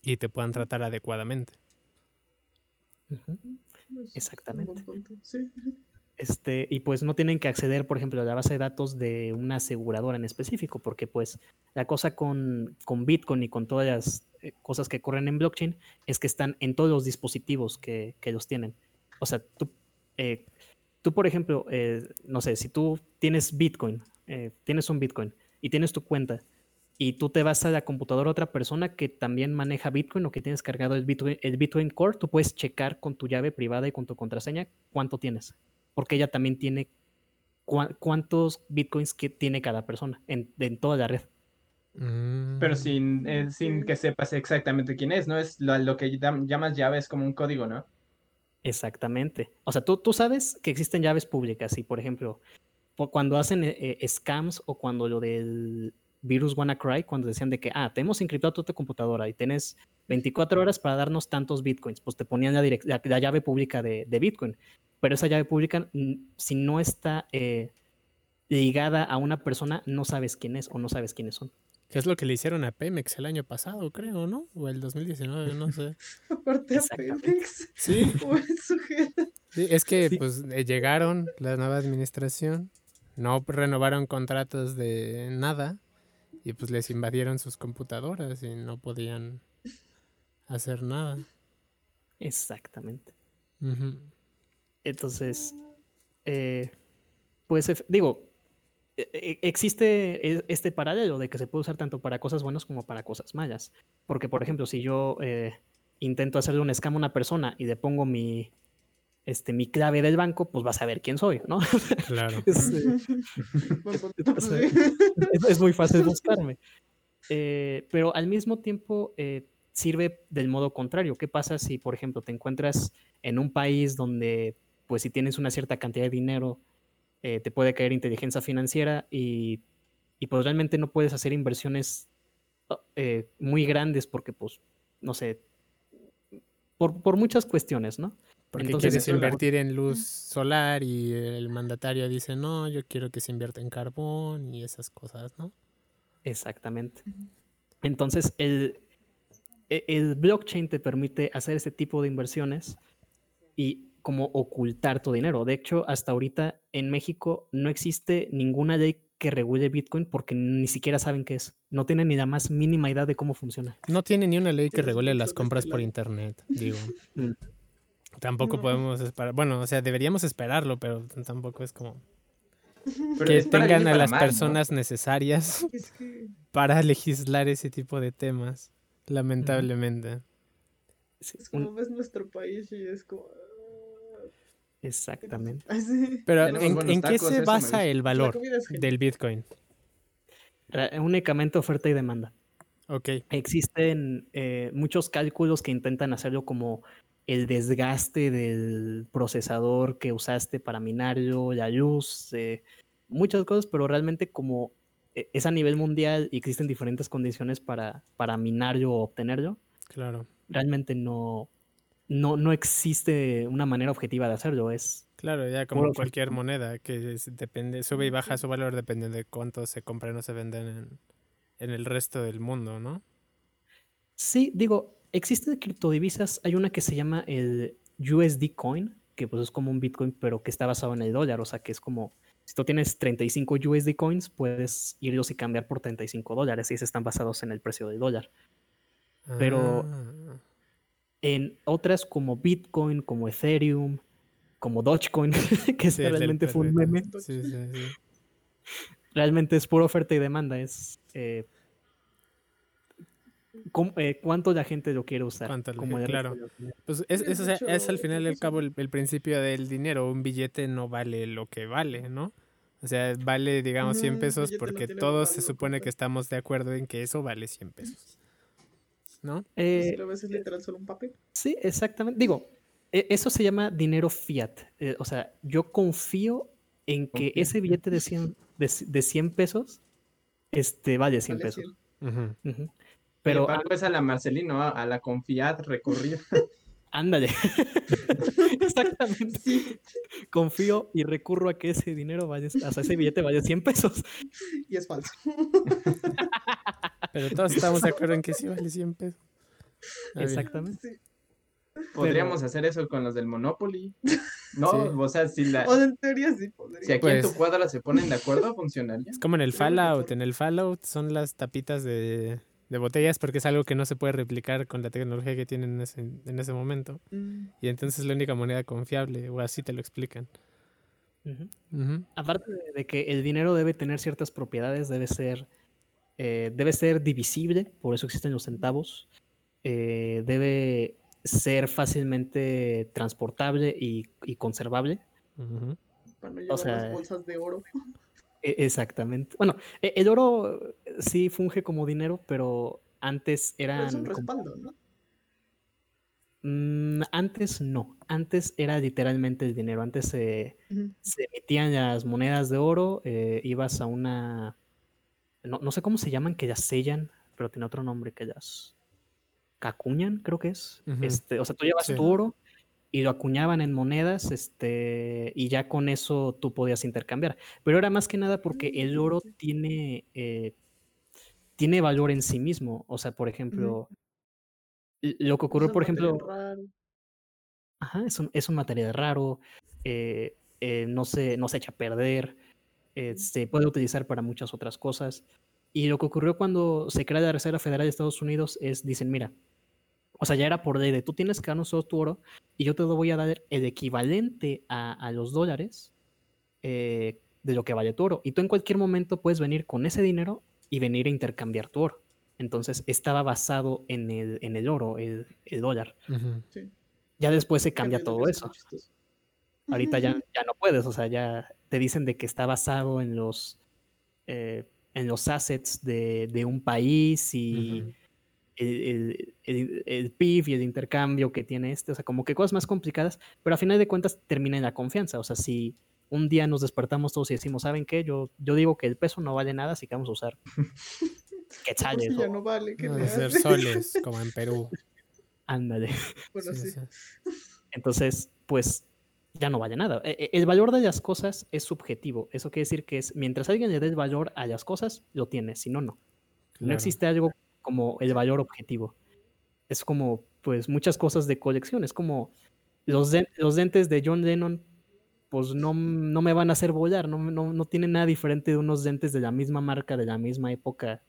y te puedan tratar adecuadamente. Ujú. Es un Exactamente. Sí. Este, y pues no tienen que acceder, por ejemplo, a la base de datos de una aseguradora en específico, porque pues la cosa con, con Bitcoin y con todas las eh, cosas que corren en blockchain es que están en todos los dispositivos que, que los tienen. O sea, tú, eh, tú por ejemplo, eh, no sé, si tú tienes Bitcoin, eh, tienes un Bitcoin y tienes tu cuenta y tú te vas a la computadora de otra persona que también maneja Bitcoin o que tienes cargado el Bitcoin, el Bitcoin Core, tú puedes checar con tu llave privada y con tu contraseña cuánto tienes porque ella también tiene cuántos bitcoins que tiene cada persona en, en toda la red. Pero Mm, sin, eh, sin que sepas exactamente quién es, ¿no? Es lo, lo que llam- llamas llave, es como un código, ¿no? Exactamente. O sea, tú, tú sabes que existen llaves públicas y, por ejemplo, cuando hacen eh, eh, scams o cuando lo del virus WannaCry, cuando decían de que, ah, te hemos encriptado toda tu computadora y tienes 24 horas para darnos tantos bitcoins, pues te ponían la, la- la llave pública de, Bitcoin. Pero esa llave pública, si no está eh, ligada a una persona, no sabes quién es o no sabes quiénes son. Que es lo que le hicieron a Pemex el año pasado, creo, ¿no? O el 2019, no sé. Aparte a. Pemex. Sí, es que Sí. pues eh, llegaron la nueva administración, no renovaron contratos de nada y pues les invadieron sus computadoras y no podían hacer nada. Exactamente. Entonces, eh, pues digo, existe e- este paralelo de que se puede usar tanto para cosas buenas como para cosas malas. Porque, por ejemplo, si yo eh, intento hacerle un scam a una persona y le pongo mi, este, mi clave del banco, pues vas a ver quién soy, ¿no? Claro. es, eh, sí. es, es muy fácil buscarme. Eh, pero al mismo tiempo eh, sirve del modo contrario. ¿Qué pasa si, por ejemplo, te encuentras en un país donde, pues si tienes una cierta cantidad de dinero, eh, te puede caer inteligencia financiera y, y pues realmente no puedes hacer inversiones oh, eh, muy grandes porque, pues, no sé, por, por muchas cuestiones, ¿no? Porque Entonces, quieres invertir en luz solar y el mandatario dice, no, yo quiero que se invierta en carbón y esas cosas, ¿no? Exactamente. Entonces, el, e- el blockchain te permite hacer ese tipo de inversiones y como ocultar tu dinero. De hecho, hasta ahorita en México no existe ninguna ley que regule Bitcoin porque ni siquiera saben qué es. No tienen ni la más mínima idea de cómo funciona. No tiene ni una ley que regule las compras por internet, digo. Mm. Tampoco No. podemos esperar, bueno, o sea, deberíamos esperarlo, pero tampoco es como Pero que es tengan a las mal, ¿no? personas necesarias Es que para legislar ese tipo de temas, lamentablemente. Es como ves nuestro país y es como. Exactamente. Así. Pero ¿en, en qué se basa el valor del Bitcoin? Ra- Únicamente oferta y demanda. Ok, Existen eh, muchos cálculos que intentan hacerlo como el desgaste del procesador que usaste para minarlo, la luz, eh, muchas cosas, pero realmente como eh, es a nivel mundial y existen diferentes condiciones para, para minarlo o obtenerlo, claro, realmente no, no, no existe una manera objetiva de hacerlo. Es, claro, ya como cualquier moneda que es- depende, sube y baja su valor depende de cuánto se compran o se venden en, en el resto del mundo, ¿no? Sí, digo, existen criptodivisas. Hay una que se llama el USD Coin, que pues es como un Bitcoin, pero que está basado en el dólar. O sea, que es como, si tú tienes 35 USD Coins, puedes irlos y cambiar por 35 dólares. Y esos están basados en el precio del dólar. Pero- Ah, En otras como Bitcoin, como Ethereum, como Dogecoin, que sí, realmente fue un meme, Sí, sí, sí. realmente es pura oferta y demanda. Es, eh, eh, cuánto la gente lo quiere usar. Cuánto la como gente- claro. Pues es, al final y al cabo el, el principio del dinero. Un billete no vale lo que vale, ¿no? O sea, vale, digamos, 100 Ujú, un pesos no porque todos se supone que estamos de acuerdo en que eso vale 100 pesos. ¿No? Eh, Si lo ves es literal solo un papel. Sí, exactamente. Digo, e- eso se llama dinero fiat. Eh, o sea, yo confío en que ese billete de 100, de, c- de 100 pesos este, vale 100 Vale pesos. 100. Ujú. Ujú. Pero es a la Marcelino, a, a la confiad recurrir. ándale. Exactamente. Confío y recurro a que ese dinero vaya, o sea, ese billete vaya 100 pesos. Y es falso. Pero todos estamos de acuerdo en que sí vale 100 pesos. Exactamente. Sí. Podríamos hacer eso con los del Monopoly. No, Sí. o sea, si, la, O en teoría sí si aquí en tu Pues- cuadra se ponen de acuerdo, funcionaría. Es como en el Fallout. En el Fallout son las tapitas de, de botellas porque es algo que no se puede replicar con la tecnología que tienen en ese, en ese momento. Mm, Y entonces es la única moneda confiable, o así te lo explican. Aparte de, de que el dinero debe tener ciertas propiedades, debe ser, eh, debe ser divisible, por eso existen los centavos. eh, debe ser fácilmente transportable y, y conservable. Ujú. Para no llevar sea, las bolsas de oro. E- Exactamente. Bueno, e- el oro sí funge como dinero, pero antes Pero es eran. un como- respaldo, ¿no? Mm, antes no. Antes era literalmente el dinero. Antes se, emitían las monedas de oro. eh, ibas a una. No, no sé cómo se llaman, que las sellan, pero tiene otro nombre que las. Cacuñan, creo que es. Este, o sea, tú llevas Sí. tu oro y lo acuñaban en monedas, este, y ya con eso tú podías intercambiar. Pero era más que nada porque el oro tiene, eh, tiene valor en sí mismo. O sea, por ejemplo, lo que ocurrió, por ejemplo, raro. ajá, es un, es un material raro, eh, eh, no, se, no se echa a perder, se puede utilizar para muchas otras cosas. Y lo que ocurrió cuando se crea la Reserva Federal de Estados Unidos es, dicen, mira, o sea, ya era por ley de tú tienes que darnos todo tu oro y yo te lo voy a dar el equivalente a, a los dólares eh, de lo que vale tu oro. Y tú en cualquier momento puedes venir con ese dinero y venir a intercambiar tu oro. Entonces estaba basado en el, en el oro, el, el dólar. Ujú. Sí. Ya después se cambia todo eso. muy chistoso. Ahorita ya, ya no puedes, o sea, ya te dicen de que está basado en los, eh, en los assets de, de un país y Ujú. el, el- el- el PIB y el intercambio que tiene este, o sea, como que cosas más complicadas, pero a final de cuentas termina en la confianza, o sea, si un día nos despertamos todos y decimos, ¿saben qué? Yo, yo digo que el peso no vale nada, así que vamos a usar quetzales si ya o no vale. ¿qué Van le a ser haces? soles, como en Perú. ándale. Bueno, Sí, sí. Entonces, pues ya no vale nada. E- e- El valor de las cosas es subjetivo. Eso quiere decir que es mientras alguien le dé el valor a las cosas, lo tiene, si no, no. No Claro. existe algo como el valor objetivo. Es como, pues, muchas cosas de colección. Es como los, den- los dentes de John Lennon, pues no, no me van a hacer volar. No, no, no tienen nada diferente de unos dentes de la misma marca, de la misma época.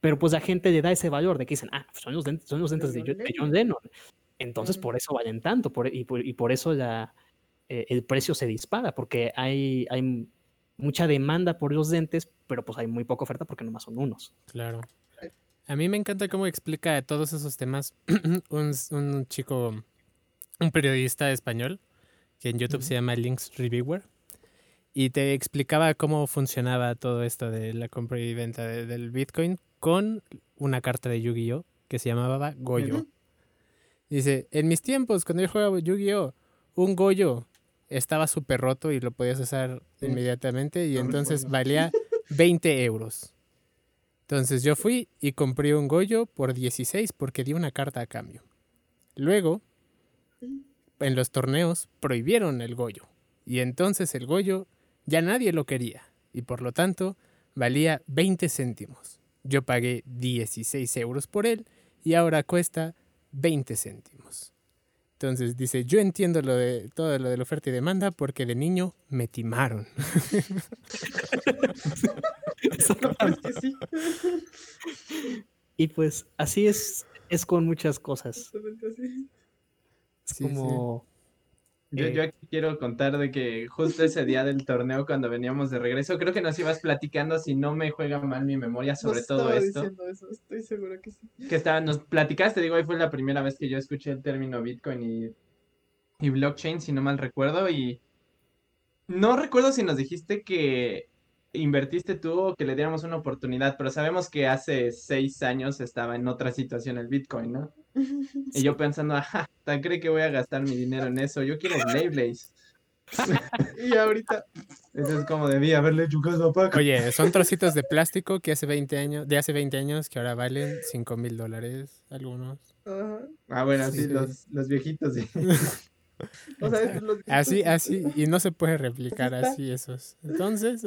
Pero pues la gente le da ese valor de que dicen, ah, son los dentes, son los dentes de, John Jo- de Lennon. John Lennon. Entonces, por eso valen tanto. por- y, por, y por eso la, eh, el precio se dispara, porque hay, hay mucha demanda por los dentes, pero pues hay muy poca oferta porque nomás son unos. Claro. A mí me encanta cómo explica todos esos temas un, un chico, un periodista español, que en YouTube se llama Links Reviewer, y te explicaba cómo funcionaba todo esto de la compra y venta de- del Bitcoin con una carta de Yu-Gi-Oh! que se llamaba Goyo. Dice, en mis tiempos, cuando yo jugaba Yu-Gi-Oh! un Goyo estaba súper roto y lo podías usar Sí. inmediatamente y entonces valía 20 euros. Entonces yo fui y compré un Goyo por 16 porque di una carta a cambio. Luego, en los torneos prohibieron el Goyo y entonces el Goyo ya nadie lo quería y por lo tanto valía 20 céntimos. Yo pagué 16 euros por él y ahora cuesta 20 céntimos. Entonces dice, yo entiendo lo de todo lo de la oferta y demanda porque de niño me timaron. No, es que sí. Y pues así es, es con muchas cosas. Así. Es Sí, sí. como Yo, yo aquí quiero contar de que justo ese día del torneo, cuando veníamos de regreso, creo que nos ibas platicando, si no me juega mal mi memoria, sobre todo esto. eso, estoy segura que sí. que estaba, nos platicaste, digo, ahí fue la primera vez que yo escuché el término Bitcoin y, y blockchain, si no mal recuerdo, y no recuerdo si nos dijiste que invertiste tú que le diéramos una oportunidad, pero sabemos que hace seis años estaba en otra situación el Bitcoin, ¿no? Y yo pensando, ajá, ¿tan cree que voy a gastar mi dinero en eso? Yo quiero Blaze. Y ahorita, Eso es como debía haberle hecho caso a Paco. Oye, son trocitos de plástico que hace 20 años, de hace 20 años que ahora valen 5 mil dólares algunos. ajá, Ah, bueno, sí, Sí. los, los viejitos, sí. o sea, los Así, viejitos- así, y no se puede replicar así esos. Entonces,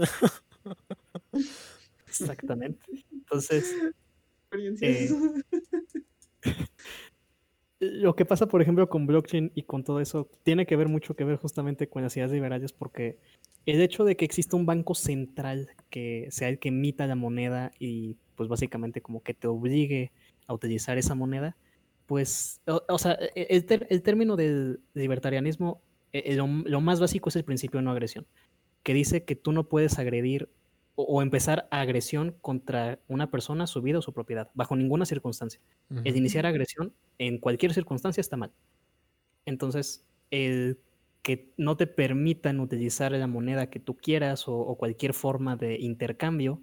Exactamente. Entonces, experiencias. lo que pasa, por ejemplo, con blockchain y con todo eso, tiene que ver mucho que ver justamente con las ideas liberales, porque el hecho de que exista un banco central que sea el que emita la moneda y pues básicamente como que te obligue a utilizar esa moneda, pues, o, o sea, e- el, ter- el término del libertarianismo, eh, eh, lo, lo más básico es el principio de no agresión, que dice que tú no puedes agredir o, o empezar agresión contra una persona, su vida o su propiedad, bajo ninguna circunstancia el ujú. iniciar agresión en cualquier circunstancia está mal. Entonces, el que no te permitan utilizar la moneda que tú quieras o, o cualquier forma de intercambio,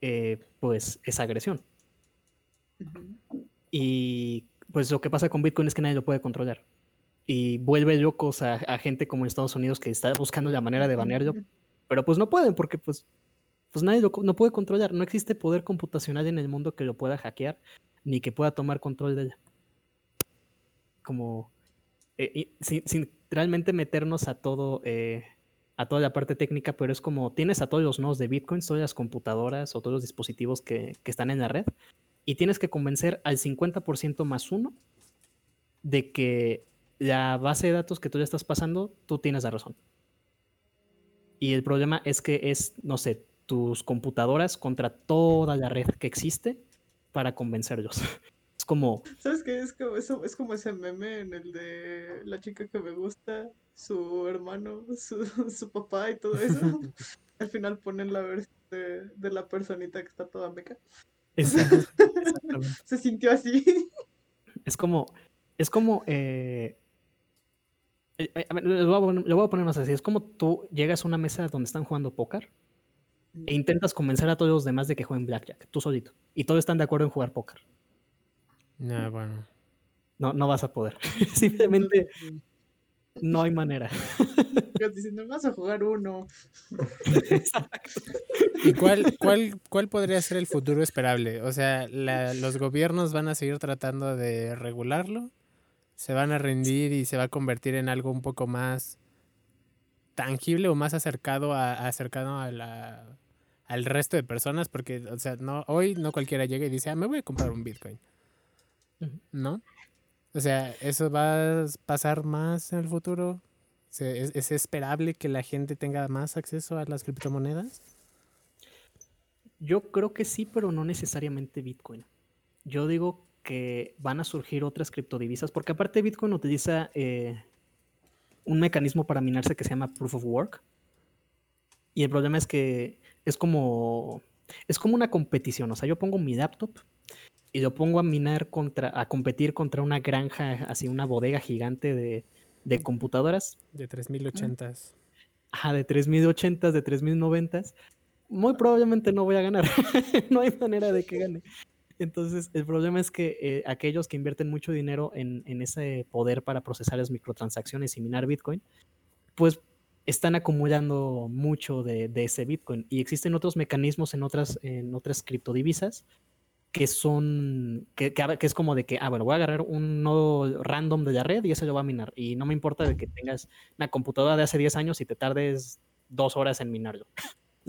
eh, pues es agresión. Y pues lo que pasa con Bitcoin es que nadie lo puede controlar. Y vuelve locos a, a gente como en Estados Unidos que está buscando la manera de banearlo, pero pues no pueden porque pues, pues nadie lo no puede controlar. No existe poder computacional en el mundo que lo pueda hackear ni que pueda tomar control de ella. Como eh, sin, realmente meternos a todo, eh, a toda la parte técnica, pero es como tienes a todos los nodos de Bitcoin, todas las computadoras o todos los dispositivos que, que están en la red, y tienes que convencer al 50% más uno de que la base de datos que tú le estás pasando, tú tienes la razón. Y el problema es que es, no sé, tus computadoras contra toda la red que existe para convencerlos. Es como, ¿Sabes qué? Es como, eso, es como ese meme en el de la chica que me gusta, su hermano, su, su papá y todo eso. Al final ponen la versión de, de la personita que está toda meca. Exactamente. Se sintió así. Es como, es como, eh, eh, eh, a ver, lo voy a poner- lo voy a poner más así, es como tú llegas a una mesa donde están jugando póker e intentas convencer a todos los demás de que jueguen blackjack, tú solito, y todos están de acuerdo en jugar póker. No, bueno. No, no vas a poder. Simplemente no hay manera. Diciendo, vas a jugar uno. ¿Y cuál, cuál, cuál podría ser el futuro esperable? O sea, la- los gobiernos van a seguir tratando de regularlo, se van a rendir y se va a convertir en algo un poco más tangible o más acercado a, acercado a la, al resto de personas, porque, o sea, no, hoy no cualquiera llega y dice, ah, me voy a comprar un Bitcoin. ¿no? O sea, ¿eso va a pasar más en el futuro? ¿Se- ¿Es, es esperable que la gente tenga más acceso a las criptomonedas? Yo creo que sí, pero no necesariamente Bitcoin. Yo digo que van a surgir otras criptodivisas, porque aparte Bitcoin utiliza eh, un mecanismo para minarse que se llama Proof of Work. Y el problema es que es como, es como una competición. O sea, yo pongo mi laptop y lo pongo a minar contra, a competir contra una granja, así una bodega gigante de, de computadoras De 3080s. Ajá, de 3080, de 3090, muy probablemente no voy a ganar. no hay manera de que gane. Entonces, el problema es que eh, aquellos que invierten mucho dinero en, ese poder para procesar las microtransacciones y minar Bitcoin, pues están acumulando mucho de, ese Bitcoin. Y existen otros mecanismos en otras, en otras criptodivisas que son, que, es como de que, ah, bueno, voy a agarrar un nodo random de la red y ese lo va a minar. Y no me importa de que tengas una computadora de hace 10 años y te tardes dos horas en minarlo.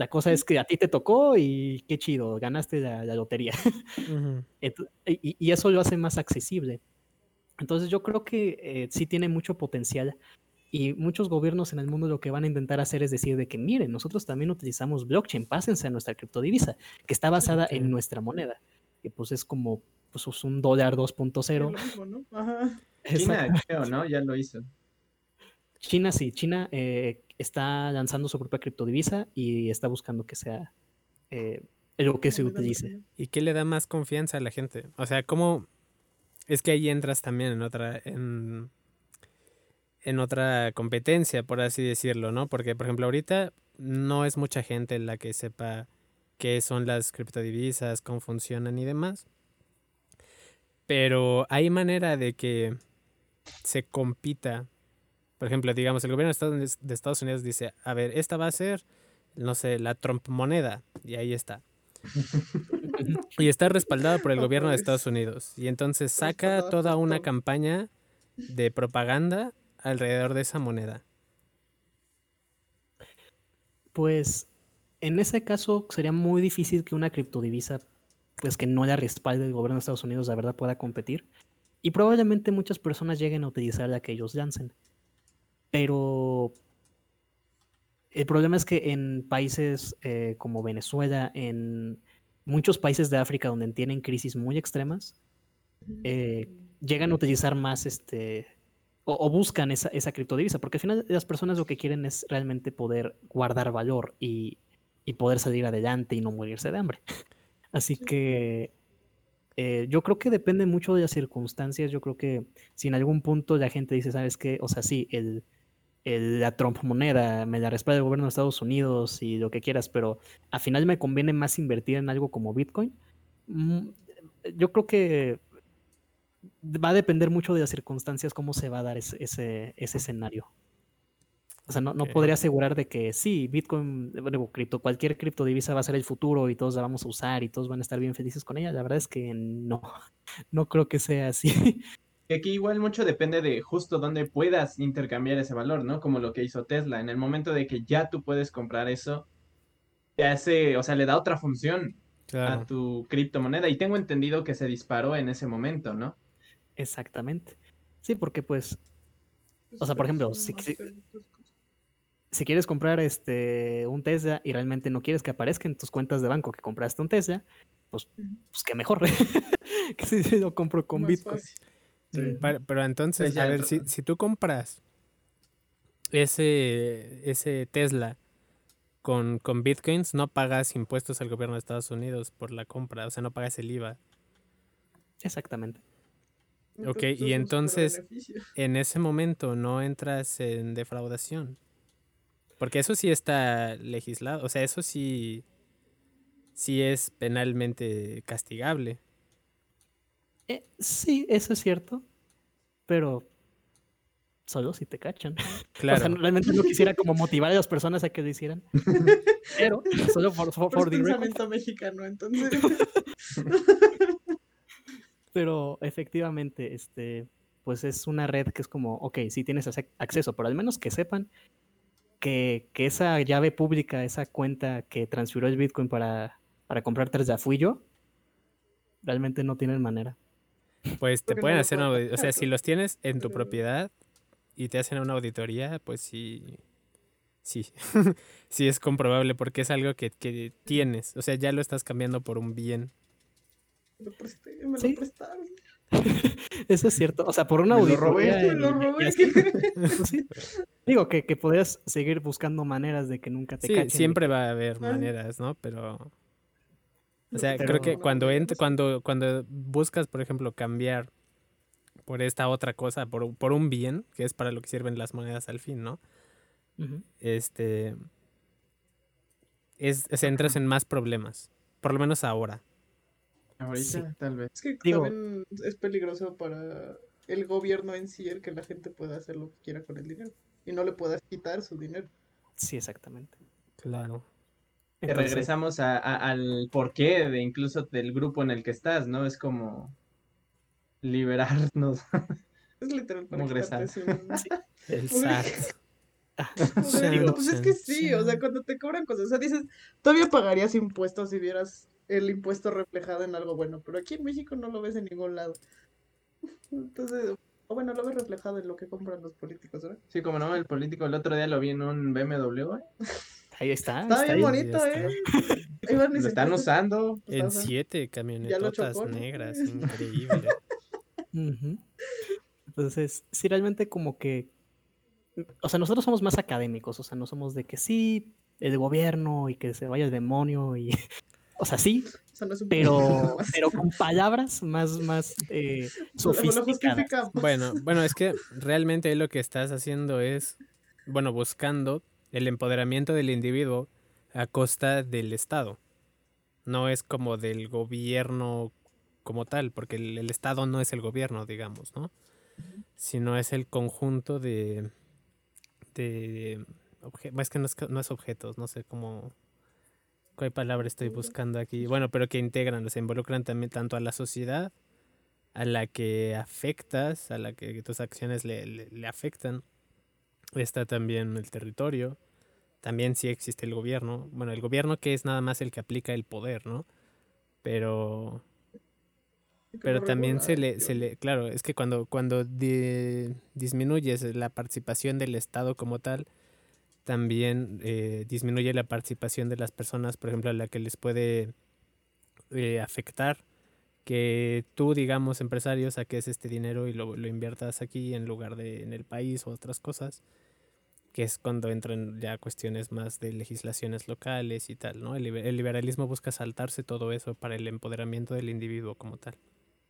La cosa es que a ti te tocó y qué chido, ganaste la, la lotería. Ujú. Ent- y, y eso lo hace más accesible. Entonces yo creo que eh, sí tiene mucho potencial y muchos gobiernos en el mundo lo que van a intentar hacer es decir de que miren, nosotros también utilizamos blockchain, pásense a nuestra criptodivisa, que está basada Ok. en nuestra moneda, que pues es como pues, es un dólar Es 2.0. lo mismo, ¿no? Ajá. China, creo, ¿no? Ya lo hizo. China sí, China eh, está lanzando su propia criptodivisa y está buscando que sea eh, lo que se utilice. ¿Y qué le da más confianza a la gente? O sea, ¿cómo? Es que ahí entras también en otra, en, en otra competencia, por así decirlo, ¿no? Porque, por ejemplo, ahorita no es mucha gente la que sepa qué son las criptodivisas, cómo funcionan y demás. Pero hay manera de que se compita. Por ejemplo, digamos, el gobierno de Estados Unidos, dice, a ver, esta va a ser, no sé, la Trump moneda. Y ahí está. y está respaldada por el No gobierno de Estados Unidos. Y entonces saca toda una campaña de propaganda alrededor de esa moneda. Pues en ese caso sería muy difícil que una criptodivisa, pues que no la respalde el gobierno de Estados Unidos, la verdad pueda competir. Y probablemente muchas personas lleguen a utilizar la que ellos lancen. Pero el problema es que en países eh, como Venezuela, en muchos países de África donde tienen crisis muy extremas, eh, llegan a utilizar más este o, o buscan esa, esa criptodivisa, porque al final las personas lo que quieren es realmente poder guardar valor y, y poder salir adelante y no morirse de hambre. Así que eh, yo creo que depende mucho de las circunstancias. Yo creo que si en algún punto la gente dice, ¿sabes qué? O sea, sí, el, el- la Trump moneda me la respalda el gobierno de Estados Unidos y lo que quieras, pero al final me conviene más invertir en algo como Bitcoin. Mm, Yo creo que va a depender mucho de las circunstancias cómo se va a dar ese, ese, ese escenario. O sea, no, no podría asegurar de que sí, Bitcoin, bueno, cripto, cualquier criptodivisa va a ser el futuro y todos la vamos a usar y todos van a estar bien felices con ella. La verdad es que no, no creo que sea así. Que aquí igual mucho depende de justo dónde puedas intercambiar ese valor, ¿no? Como lo que hizo Tesla. En el momento de que ya tú puedes comprar eso, te hace, o sea, le da otra función Claro. a tu criptomoneda. Y tengo entendido que se disparó en ese momento, ¿no? Exactamente. Sí, porque pues O sea, por ejemplo, si- si- si si quieres comprar este un Tesla y realmente no quieres que aparezca en tus cuentas de banco que compraste un Tesla, pues, pues qué mejor que si lo compro con Bitcoin. Pero entonces, Pues a ver, si, si tú compras ese, ese Tesla con, con bitcoins, no pagas impuestos al gobierno de Estados Unidos por la compra, o sea, no pagas el IVA. Exactamente. Ok, y entonces- En ese momento no entras en defraudación. Porque eso sí está legislado, o sea, eso sí, sí es penalmente castigable. Eh, sí, eso es cierto, pero solo si te cachan. Claro. O sea, realmente no quisiera como motivar a las personas a que lo hicieran. Pero solo por, for, for the record, pensamiento mexicano, entonces. Pero efectivamente, este, pues es una red que es como, ok, sí tienes acceso, pero al menos que sepan que, que esa llave pública, esa cuenta que transfirió el Bitcoin para, para comprar Tesla fui yo, realmente no tienen manera. Pues te no pueden hacer una o sea, si los tienes en tu propiedad y te hacen una auditoría, pues sí, sí, sí es comprobable porque es algo que, que tienes, o sea, ya lo estás cambiando por un bien. Me lo presté, me Sí. lo prestaron. Eso es cierto. O sea, por una Me lo robé, auditoría. Me lo robé. pues sí. Digo que, que podrías seguir buscando maneras de que nunca te Sí, cachen. siempre va a haber maneras, ¿no? Pero, o sea, Pero- creo que cuando cuando cuando buscas, por ejemplo, cambiar por esta otra cosa, por, un- por un bien, que es para lo que sirven las monedas al fin, ¿no? Este es, es- entras en más problemas, por lo menos ahora. Ahorita, Sí. tal vez. Es que Digo- también es peligroso para el gobierno en sí el que la gente pueda hacer lo que quiera con el dinero. Y no le puedas quitar su dinero. Sí, exactamente. Claro. Que Entonces, regresamos a- a- al porqué de incluso del grupo en el que estás, ¿no? Es como liberarnos. Es literal para regresar. El SAT. O sea, pues es que sí, o sea, cuando te cobran cosas, o sea, dices, todavía pagarías impuestos si vieras el impuesto reflejado en algo bueno, pero aquí en México no lo ves en ningún lado. Entonces, o bueno, lo ves reflejado en lo que compran los políticos, ¿verdad? Sí, como no, el político el otro día lo vi en un BMW. ¿eh? ahí está. Está bien ahí. bonito, ¿eh? mis Lo están usando. En siete camionetotas negras, increíble. Entonces, sí, realmente como que o sea, nosotros somos más académicos, o sea, no somos de que sí, el gobierno y que se vaya el demonio y, o sea, sí, O sea, no es un pero, pero con palabras más, más eh, sofisticadas. justificamos. Bueno, bueno, es que realmente lo que estás haciendo es, bueno, buscando el empoderamiento del individuo a costa del Estado. No es como del gobierno como tal, porque el, el Estado no es el gobierno, digamos, ¿no? Sino es el conjunto de... de es que no es, no es objetos, no sé cómo... ¿Cuál palabra estoy buscando aquí? Bueno, pero que integran, se involucran también tanto a la sociedad a la que afectas, a la que tus acciones le, le- le afectan. Está también el territorio. También sí existe el gobierno. Bueno, el gobierno que es nada más el que aplica el poder, ¿no? Pero, pero también se le, se le, claro, es que cuando, cuando di- disminuyes la participación del Estado como tal, también eh, disminuye la participación de las personas, por ejemplo, a la que les puede eh, afectar que tú, digamos, empresario, saques este dinero y lo, lo inviertas aquí en lugar de en el país o otras cosas, que es cuando entran ya cuestiones más de legislaciones locales y tal, ¿no? El, el liberalismo busca saltarse todo eso para el empoderamiento del individuo como tal.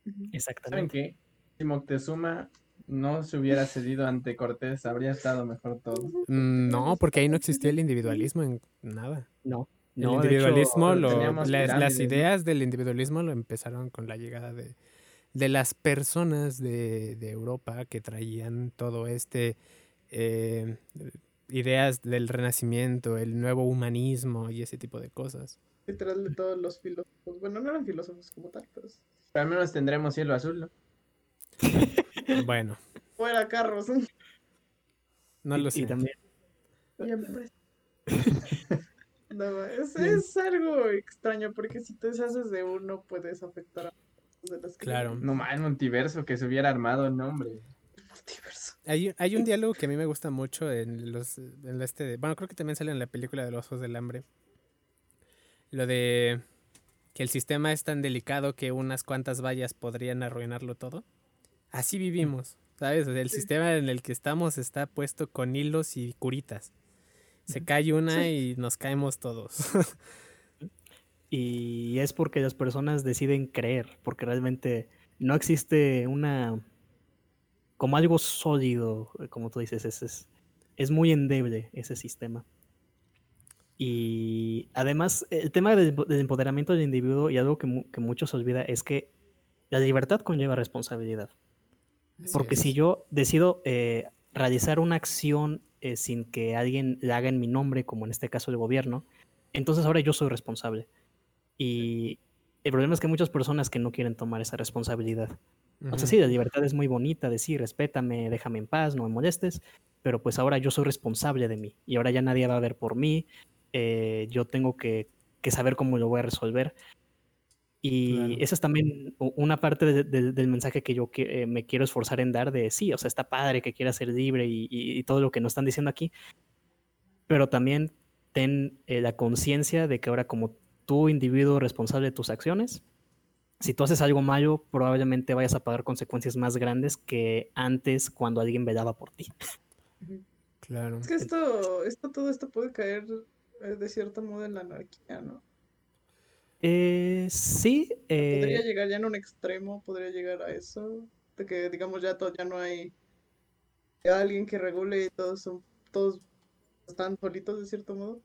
¿Saben Exactamente. qué? Si Moctezuma no se hubiera cedido ante Cortés, habría estado mejor todo. Mm, No, porque ahí no existía el individualismo en nada. No. El No, hecho, individualismo, lo- las, las pirámides, ¿no? ideas del individualismo lo empezaron con la llegada de, de las personas de, de Europa que traían todo este eh, ideas del renacimiento, el nuevo humanismo y ese tipo de cosas. Literal de todos los filósofos. Bueno, no eran filósofos como tal, pero Pero al menos tendremos cielo azul, ¿no? Bueno, fuera carros. no lo y, y sé. también. No, es, es algo extraño porque si te deshaces de uno puedes afectar a los de las que Claro. No más, multiverso que se hubiera armado, no, hombre. multiverso. Hay, hay un diálogo que a mí me gusta mucho en los en este de- bueno, creo que también sale en la película de los ojos del hambre. Lo de que el sistema es tan delicado que unas cuantas vallas podrían arruinarlo todo. Así vivimos, ¿sabes? O sea, el Sí. sistema en el que estamos está puesto con hilos y curitas. Se cae una y nos caemos todos. Y es porque las personas deciden creer, porque realmente no existe una como algo sólido, eh, como tú dices, es, es, es muy endeble ese sistema. Y además, el tema del, del empoderamiento del individuo y algo que, mu- que mucho se olvida es que la libertad conlleva responsabilidad. Porque si yo decido eh, realizar una acción eh, sin que alguien la haga en mi nombre, como en este caso el gobierno, entonces ahora yo soy responsable. Y el problema es que hay muchas personas que no quieren tomar esa responsabilidad. O sea, sí, la libertad es muy bonita, de sí, respétame, déjame en paz, no me molestes, pero pues ahora yo soy responsable de mí y ahora ya nadie va a ver por mí, eh, yo tengo que, que saber cómo lo voy a resolver. Y Claro. esa es también una parte de- de- del mensaje que yo que- eh, me quiero esforzar en dar de sí, o sea, está padre que quieras ser libre y, y- y todo lo que nos están diciendo aquí, pero también ten eh, la conciencia de que ahora como tú, individuo responsable de tus acciones, si tú haces algo malo, probablemente vayas a pagar consecuencias más grandes que antes cuando alguien velaba por ti. Claro. Es que esto, esto, todo esto puede caer eh, de cierto modo en la anarquía, ¿no? Eh, sí, Podría eh, llegar ya en un extremo, podría llegar a eso, de que digamos ya, to- ya no hay alguien que regule y todos son, todos están solitos de cierto modo.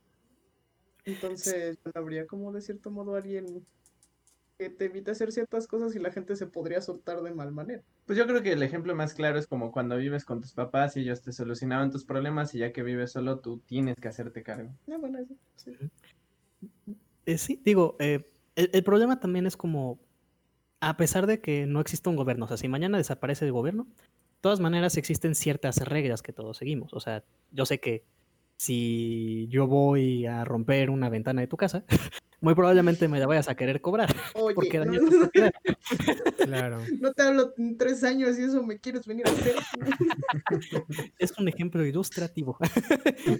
Entonces ya no habría como de cierto modo alguien que te evite hacer ciertas cosas y la gente se podría soltar de mal manera. Pues yo creo que el ejemplo más claro es como cuando vives con tus papás y ellos te solucionaban tus problemas y ya que vives solo tú tienes que hacerte cargo. Ah, bueno, eso, sí. Eh, sí, digo, eh, el, el problema también es como, a pesar de que no existe un gobierno, o sea, si mañana desaparece el gobierno, de todas maneras existen ciertas reglas que todos seguimos. O sea, yo sé que si yo voy a romper una ventana de tu casa, muy probablemente me la vayas a querer cobrar, Oye, porque no. Claro. no te hablo en tres años y eso me quieres venir a hacer. Es un ejemplo ilustrativo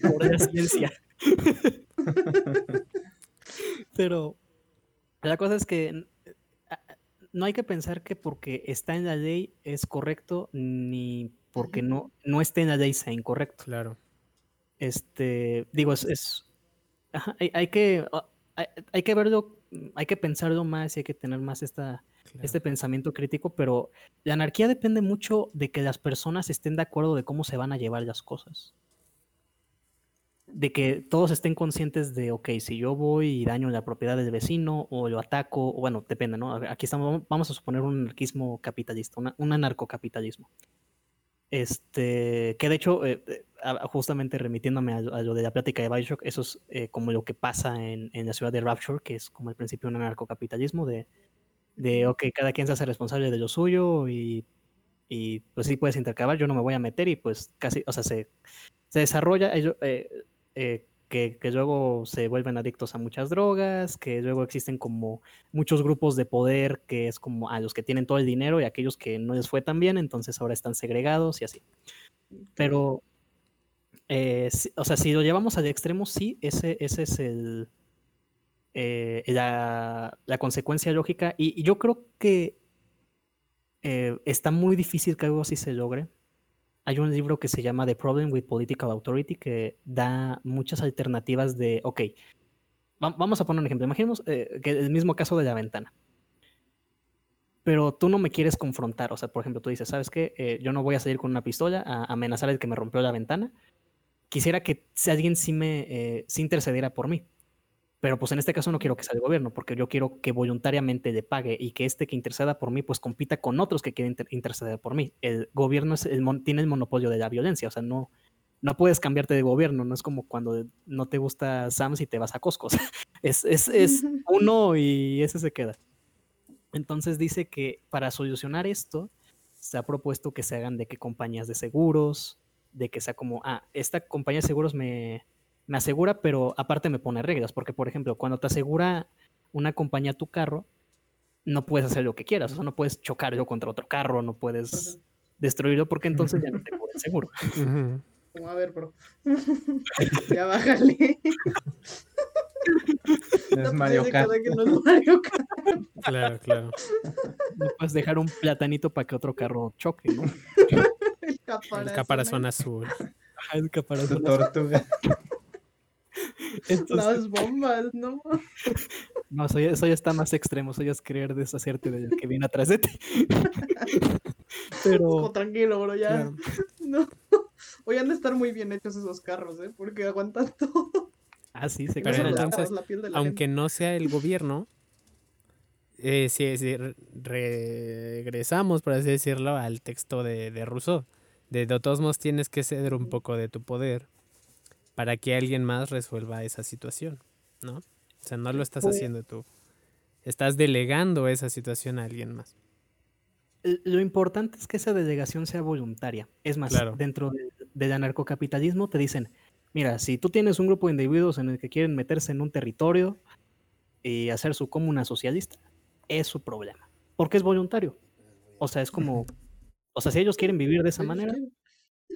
por la ciencia. Pero la cosa es que a- no hay que pensar que porque está en la ley es correcto, ni porque no, no esté en la ley sea incorrecto. Claro. Este, digo, es, es- ajá, hay, hay que, ah, hay, hay que verlo, mm, hay que pensarlo más y hay que tener más esta, claro. este pensamiento crítico, pero la anarquía depende mucho de que las personas estén de acuerdo de cómo se van a llevar las cosas. De que todos estén conscientes de, ok, si yo voy y daño la propiedad del vecino o lo ataco, o bueno, depende, ¿no? Aquí estamos, vamos a suponer un anarquismo capitalista, una- un anarcocapitalismo. Este, que de hecho, eh, eh, justamente remitiéndome a, lo- a lo de la plática de Bioshock, eso es eh, como lo que pasa en, en la ciudad de Rapture, que es como el principio de un anarcocapitalismo, de, de, ok, cada quien se hace responsable de lo suyo y, y pues sí puedes intercalar, yo no me voy a meter y pues casi, o sea, se, se desarrolla ello- eh, eh, que, que luego se vuelven adictos a muchas drogas, que luego existen como muchos grupos de poder que es como a los que tienen todo el dinero y aquellos que no les fue tan bien, entonces ahora están segregados y así. Pero, eh, sí- o sea, si lo llevamos al extremo, sí, ese, ese es el, eh, la, la consecuencia lógica. Y, y yo creo que eh, está muy difícil que algo así se logre. Hay un libro que se llama The Problem with Political Authority que da muchas alternativas de, ok, va- vamos a poner un ejemplo. Imaginemos eh, que el mismo caso de la ventana. Pero tú no me quieres confrontar. O sea, por ejemplo, tú dices, ¿sabes qué? Eh, yo no voy a salir con una pistola a amenazar al que me rompió la ventana. Quisiera que alguien sí me eh, sí intercediera por mí. Pero pues en este caso no quiero que sea el gobierno, porque yo quiero que voluntariamente le pague y que este que interceda por mí, pues compita con otros que quieren inter- interceder por mí. El gobierno es el tiene el monopolio de la violencia, o sea, no, no puedes cambiarte de gobierno, no es como cuando no te gusta Sam's y te vas a Costco. es, es, es uno y ese se queda. Entonces dice que para solucionar esto, se ha propuesto que se hagan de que compañías de seguros, de que sea como, ah, esta compañía de seguros me, me asegura, pero aparte me pone reglas, porque por ejemplo, cuando te asegura una compañía tu carro, no puedes hacer lo que quieras, o sea, no puedes chocarlo contra otro carro, no puedes destruirlo, porque entonces ya no te cubre el seguro. Como, a ver, bro. ya bájale. Es Mario Kart. cada que no es Mario Kart. Claro, claro. No puedes dejar un platanito para que otro carro choque, ¿no? El caparazón. El caparazón azul. Ajá, el caparazón. Tu tortuga. Entonces, Las bombas, ¿no? no, eso ya, eso ya está más extremo, eso ya es querer deshacerte del que viene atrás de ti. Pero, tranquilo, bro, ya. Claro. No. Hoy han de estar muy bien hechos esos carros, ¿eh? Porque aguantan todo. ah, sí, se caen entonces, la piel de la Aunque gente. no sea el gobierno, eh, si, si re- regresamos, por así decirlo, al texto de, de Rousseau. De, de todos modos tienes que ceder un poco de tu poder para que alguien más resuelva esa situación, ¿no? O sea, no lo estás Pues- haciendo tú. Estás delegando esa situación a alguien más. Lo importante es que esa delegación sea voluntaria. Es más, Claro. dentro de- del anarcocapitalismo te dicen, mira, si tú tienes un grupo de individuos en el que quieren meterse en un territorio y hacer su comuna socialista, es su problema. Porque es voluntario. O sea, es como, o sea, si ellos quieren vivir de esa Ellos manera.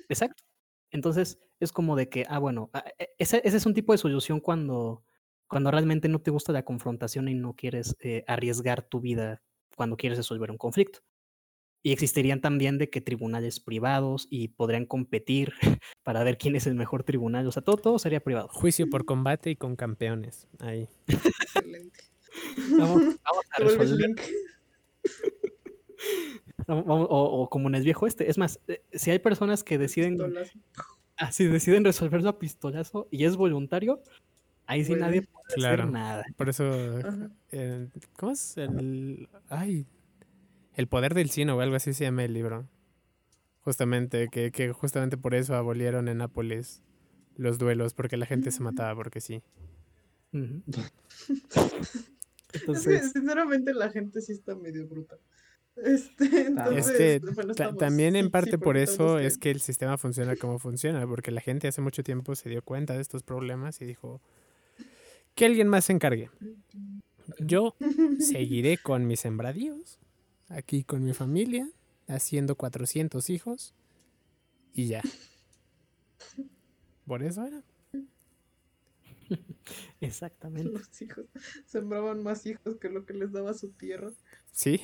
Exacto. Entonces es como de que, ah, bueno, ah, e- ese, ese es un tipo de solución cuando, cuando realmente no te gusta la confrontación y no quieres eh, arriesgar tu vida cuando quieres resolver un conflicto. Y existirían también de que tribunales privados y podrían competir para ver quién es el mejor tribunal. O sea, todo, todo sería privado. Juicio por combate y con campeones. Ahí. Excelente. Vamos, vamos a resolver. O, o como en el viejo este. Es más, eh, si hay personas que deciden, así deciden resolverlo a pistolazo y es voluntario, ahí sí Bueno, nadie puede claro. hacer nada. Por eso, eh, ¿cómo es? El, ay, el poder del cine o algo así se llama el libro. Justamente, que, que justamente por eso abolieron en Nápoles los duelos, porque la gente se mataba porque sí. Es que sinceramente la gente sí está medio bruta. Este, Es entonces, que bueno, ta- estamos- también en parte sí, por eso es que el sistema funciona como funciona, porque la gente hace mucho tiempo se dio cuenta de estos problemas y dijo que alguien más se encargue. Yo seguiré con mis sembradíos, aquí con mi familia, haciendo 400 hijos y ya. Por eso era. exactamente. Los hijos sembraban más hijos que lo que les daba su tierra. Sí,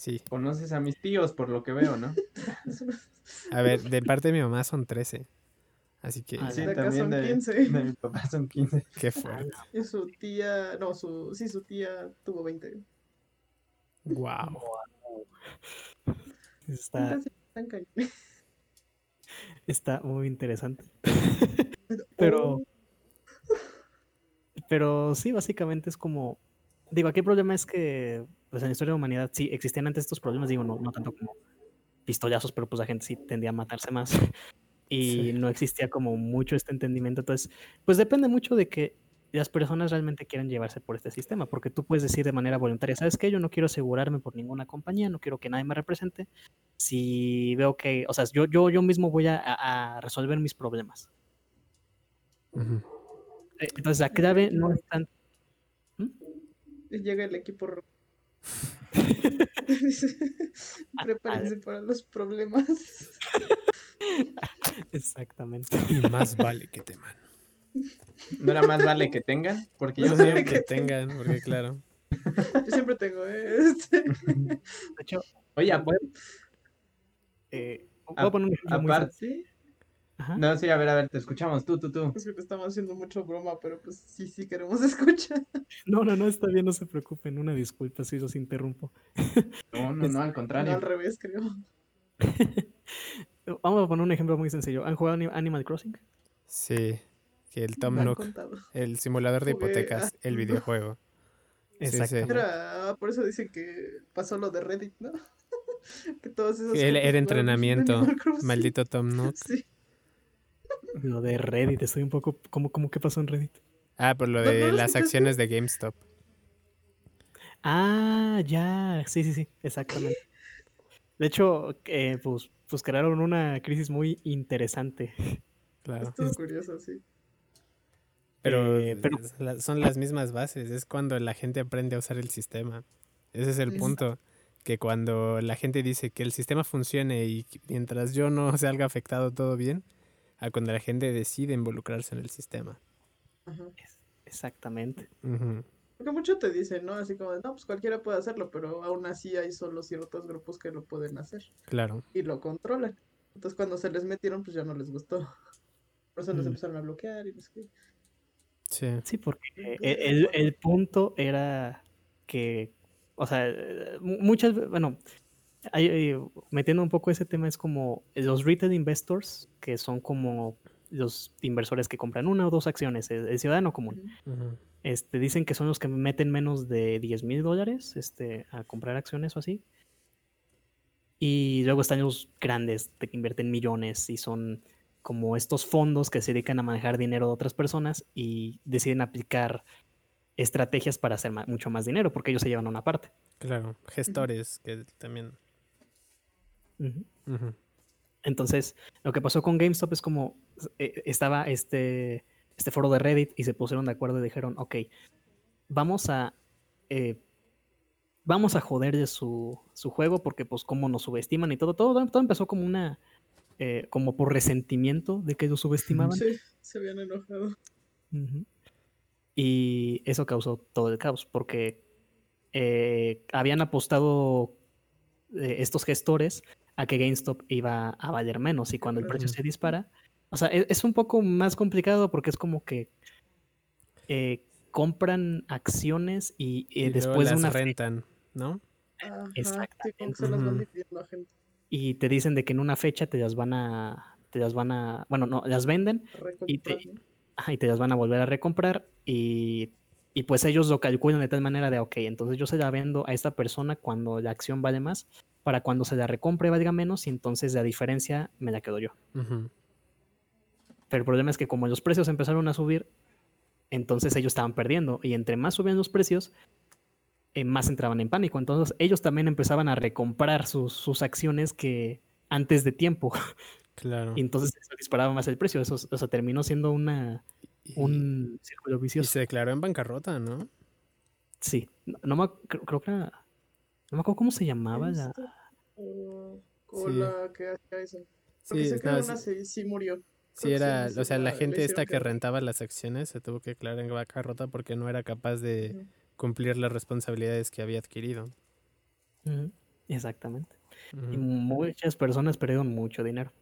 Sí. Conoces a mis tíos, por lo que veo, ¿no? A ver, de parte de mi mamá son 13. Así que, Ah, Sí, De acá también son de, 15. de mi papá son 15. qué fuerte. Y su tía, no, su, sí, su tía tuvo 20. Wow. Está, están cañones. está muy interesante. Pero, pero sí, básicamente es como. Digo, aquí el problema es que, pues en la historia de la humanidad sí existían antes estos problemas, digo, no, no tanto como pistollazos, pero pues la gente sí tendía a matarse más. Y Sí. no existía como mucho este entendimiento. Entonces, pues depende mucho de que las personas realmente quieran llevarse por este sistema, porque tú puedes decir de manera voluntaria, ¿sabes qué? Yo no quiero asegurarme por ninguna compañía, no quiero que nadie me represente. Si veo que, o sea, yo, yo, yo mismo voy a, resolver mis problemas. Eh, Entonces, la clave no es tan... Llega el equipo. ro- Ah, Prepárense para los problemas. Exactamente. Y más vale que teman. ¿No era más vale que tengan? Porque yo No sé que tengan, porque claro. Yo siempre tengo. Este, De hecho, Oye, a, eh, voy a poner un ejemplo aparte. Ajá. no, sí, a ver, a ver, te escuchamos, tú, tú, tú. es que le estamos haciendo mucho broma, pero pues sí, sí queremos escuchar. No, no, no, está bien, no se preocupen. Una disculpa si los interrumpo. No, no, no, al No, contrario. al revés, creo. Vamos a poner un ejemplo muy sencillo. ¿Han jugado Ani- Animal Crossing? Sí. Que el Tom Nook, el simulador de hipotecas, ah, el videojuego. Sí, sí. Era, por eso dicen que pasó lo de Reddit, ¿no? que todos esos. Él era entrenamiento. Maldito Tom Nook. Sí. Lo de Reddit, estoy un poco... ¿Cómo, cómo que pasó en Reddit? Ah, por lo ¿No- no de lo las acciones de GameStop. Ah, ya. Sí, sí, sí, exactamente. De hecho, eh, pues, pues crearon una crisis muy interesante. Claro. Estuvo curioso, sí. Pero, Eh, pero- son las mismas bases. Es cuando la gente aprende a usar el sistema. Ese es el punto. Que cuando la gente dice que el sistema funcione y mientras yo no salga afectado todo bien, a cuando la gente decide involucrarse en el sistema. Ajá. Exactamente. Porque mucho te dicen, ¿no? Así como de, no, pues cualquiera puede hacerlo, pero aún así hay solo ciertos grupos que lo pueden hacer Claro. y lo controlan. Entonces cuando se les metieron, pues ya no les gustó. Por eso les Mm. empezaron a bloquear y no sé qué. Sí. Sí, porque eh, el, el punto era que, o sea, eh, mu- muchas, bueno, hay- metiendo un poco ese tema, es como los retail investors, que son como los inversores que compran una o dos acciones, el, el ciudadano común, este, dicen que son los que meten menos de 10 mil dólares este, a comprar acciones o así. Y luego están los grandes de que invierten millones y son como estos fondos que se dedican a manejar dinero de otras personas y deciden aplicar estrategias para hacer mucho más dinero porque ellos se llevan una parte. Claro. Gestores que también. Entonces, lo que pasó con GameStop es como eh, estaba este, este foro de Reddit y se pusieron de acuerdo y dijeron, ok, vamos a eh, vamos a joderle su, su juego porque pues como nos subestiman y todo, todo, todo empezó como una eh, como por resentimiento de que ellos subestimaban. Sí, se habían enojado. Y eso causó todo el caos, porque eh, habían apostado eh, estos gestores a que GameStop iba a valer menos y cuando el precio se dispara, o sea, e- es, un poco más complicado porque es como que eh, compran acciones y, eh, Y luego después de las una rentan, ¿no? Ajá, sí, gente. y te dicen de que en una fecha te las van a, te las van a, bueno, no, las venden Y te- y te las van a volver a recomprar y, y pues ellos lo calculan de tal manera de, ok, entonces yo se la vendo a esta persona cuando la acción vale más, para cuando se la recompre valga menos y entonces la diferencia me la quedo yo. Pero el problema es que como los precios empezaron a subir, entonces ellos estaban perdiendo y entre más subían los precios, eh, más entraban en pánico. Entonces ellos también empezaban a recomprar sus, sus acciones que antes de tiempo Claro. y entonces eso disparaba más el precio. Eso, o sea, terminó siendo una, Y- un círculo y vicioso. se declaró en bancarrota, ¿no? Sí, no, no creo, creo que era- no me acuerdo cómo se llamaba la... O Sí. la que hacía eso. Porque Sí, sé que no, una sí, murió. sí era, o sea, la la- gente esta que rentaba las acciones se tuvo que declarar en bancarrota porque no era capaz de cumplir las responsabilidades que había adquirido. Exactamente. Y muchas personas perdieron mucho dinero.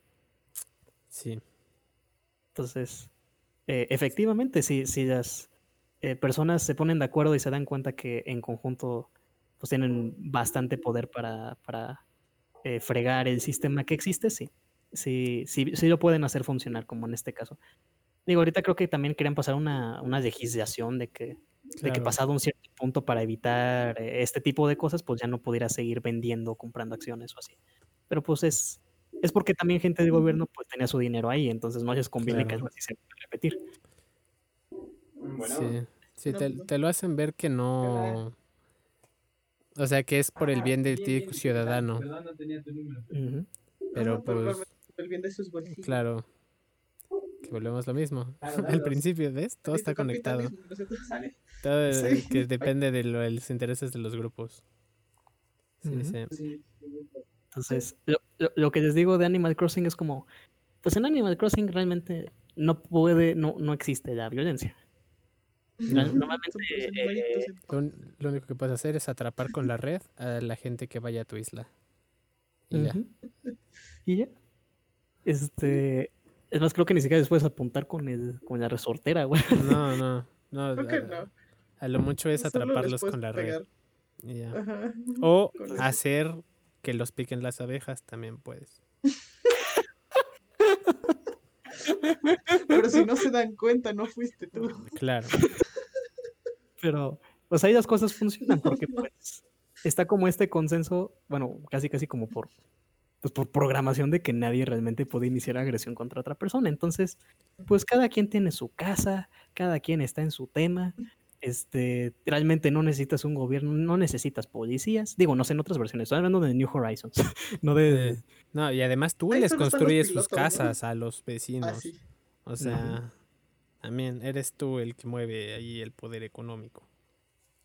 Sí. Entonces, eh, efectivamente, si, si las eh, personas se ponen de acuerdo y se dan cuenta que en conjunto pues tienen bastante poder para, para eh, fregar el sistema que existe, sí. Sí, sí, sí lo pueden hacer funcionar, como en este caso. Digo, ahorita creo que también querían pasar una, una legislación de que, de que pasado un cierto punto para evitar eh, este tipo de cosas, pues ya no pudiera seguir vendiendo o comprando acciones o así. Pero pues es, es porque también gente del gobierno pues tenía su dinero ahí, entonces no les conviene que Claro. algo así se vuelva a repetir. Sí, sí, te, pues te lo hacen ver que no... O sea, que es por el bien del ti ciudadano. Perdón, no tenía tu número. Ujú. Pero pues, por el bien de sus bolsillos. claro. Que volvemos lo mismo. Claro, Al principio, ¿ves? Todo está conectado. Todo Sí. que depende de lo- los intereses de los grupos. Sí. Sí. Entonces, lo, lo- lo que les digo de Animal Crossing es como, pues en Animal Crossing realmente no puede, no, no existe la violencia. Normalmente, eh. Lo, único que puedes hacer es atrapar con la red a la gente que vaya a tu isla. Y ya. Y ya. Este, es más, creo que ni siquiera les puedes apuntar con el, con la resortera, güey. No, no. no Creo que a, no. a lo mucho es atraparlos con la red. y ya. Ajá. O Con eso. hacer que los piquen las abejas también puedes. Pero si no se dan cuenta, no fuiste tú. Claro. Pero, pues ahí las cosas funcionan porque pues está como este consenso, bueno, casi casi como por, pues, por programación de que nadie realmente puede iniciar agresión contra otra persona. Entonces, pues cada quien tiene su casa, cada quien está en su tema. Este, realmente no necesitas un gobierno, no necesitas policías. Digo, no sé en otras versiones, estoy hablando de New Horizons, no de... Sí. No, y además tú Ahí les construyes sus casas a los vecinos. Ah, sí. O sea, también eres tú el que mueve ahí el poder económico.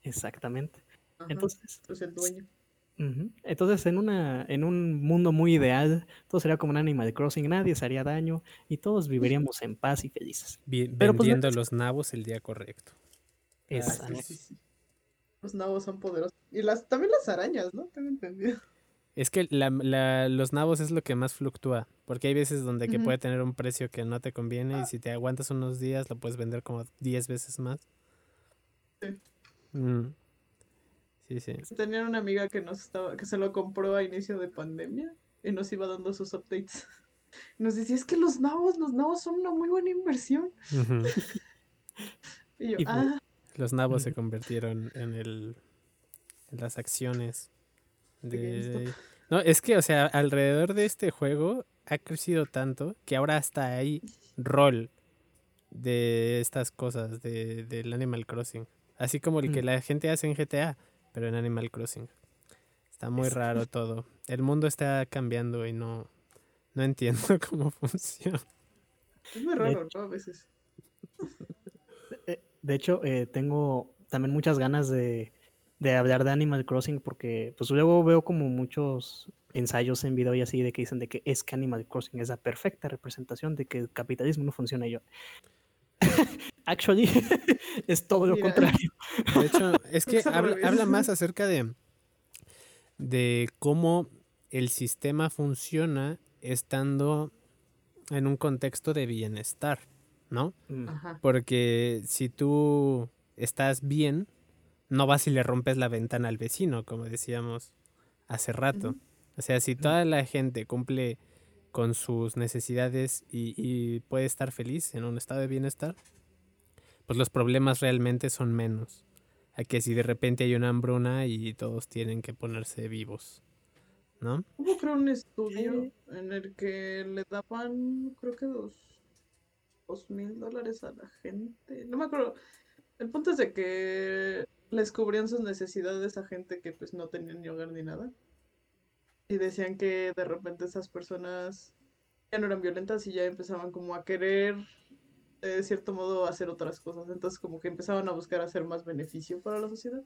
Exactamente. Ajá, Entonces, tú eres el dueño. Ujú. Entonces, en, una, en un mundo muy ideal, todo sería como un Animal Crossing, nadie se haría daño y todos viviríamos en paz y felices. Pero, pues, vendiendo los nabos el día correcto. Ah, sí, sí, sí. Los nabos son poderosos. Y las, también las arañas, ¿no? Tengo entendido. Es que la- la- los nabos es lo que más fluctúa, porque hay veces donde que puede tener un precio que no te conviene y si te aguantas unos días lo puedes vender como 10 veces más. Sí. Mm. Sí, sí. Tenían una amiga que nos estaba, que se lo compró a inicio de pandemia y nos iba dando sus updates. Nos decía, es que los nabos, los nabos son una muy buena inversión. Y yo, Y pues, ah, Los nabos se convirtieron en el en las acciones De. No, es que o sea, alrededor de este juego ha crecido tanto que ahora hasta hay rol de estas cosas de, del Animal Crossing, así como el que Mm. la gente hace en GTA, pero en Animal Crossing. Está muy Es- raro todo. El mundo está cambiando y no no entiendo cómo funciona. es muy raro, ¿no? A veces. De hecho, eh, tengo también muchas ganas de, de hablar de Animal Crossing porque pues luego veo como muchos ensayos en video y así de que dicen de que es que Animal Crossing es la perfecta representación de que el capitalismo no funciona y yo. Actually, es todo lo contrario. De hecho, es que habla, más acerca de, de cómo el sistema funciona estando en un contexto de bienestar, ¿no? Mm, Ajá. Porque si tú estás bien, no vas y le rompes la ventana al vecino, como decíamos hace rato. O sea, si toda la gente cumple con sus necesidades y, y puede estar feliz en un estado de bienestar, pues los problemas realmente son menos. A que si de repente hay una hambruna y todos tienen que ponerse vivos, ¿no? Hubo creo un estudio en el que le daban, creo que dos, dos mil dólares a la gente. No me acuerdo. El punto es de que les cubrían sus necesidades a gente que pues no tenían ni hogar ni nada. Y decían que de repente esas personas ya no eran violentas y ya empezaban como a querer de cierto modo hacer otras cosas. Entonces como que empezaban a buscar hacer más beneficio para la sociedad.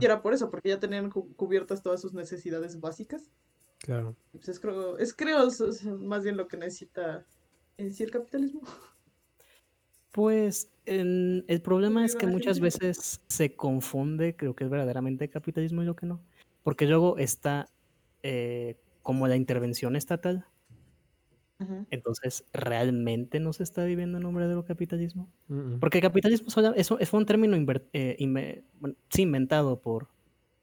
Y era por eso, porque ya tenían cu- cubiertas todas sus necesidades básicas. Claro. Pues es creo, es creo más bien lo que necesita en sí el capitalismo. Pues en- el problema es que muchas veces se confunde, creo que es verdaderamente capitalismo y lo que no. Porque luego está eh, como la intervención estatal. Entonces, ¿realmente no se está viviendo en nombre del capitalismo? Mm, mm. Porque capitalismo sola- eso fue un término inver- eh, inve- bueno, sí, inventado por,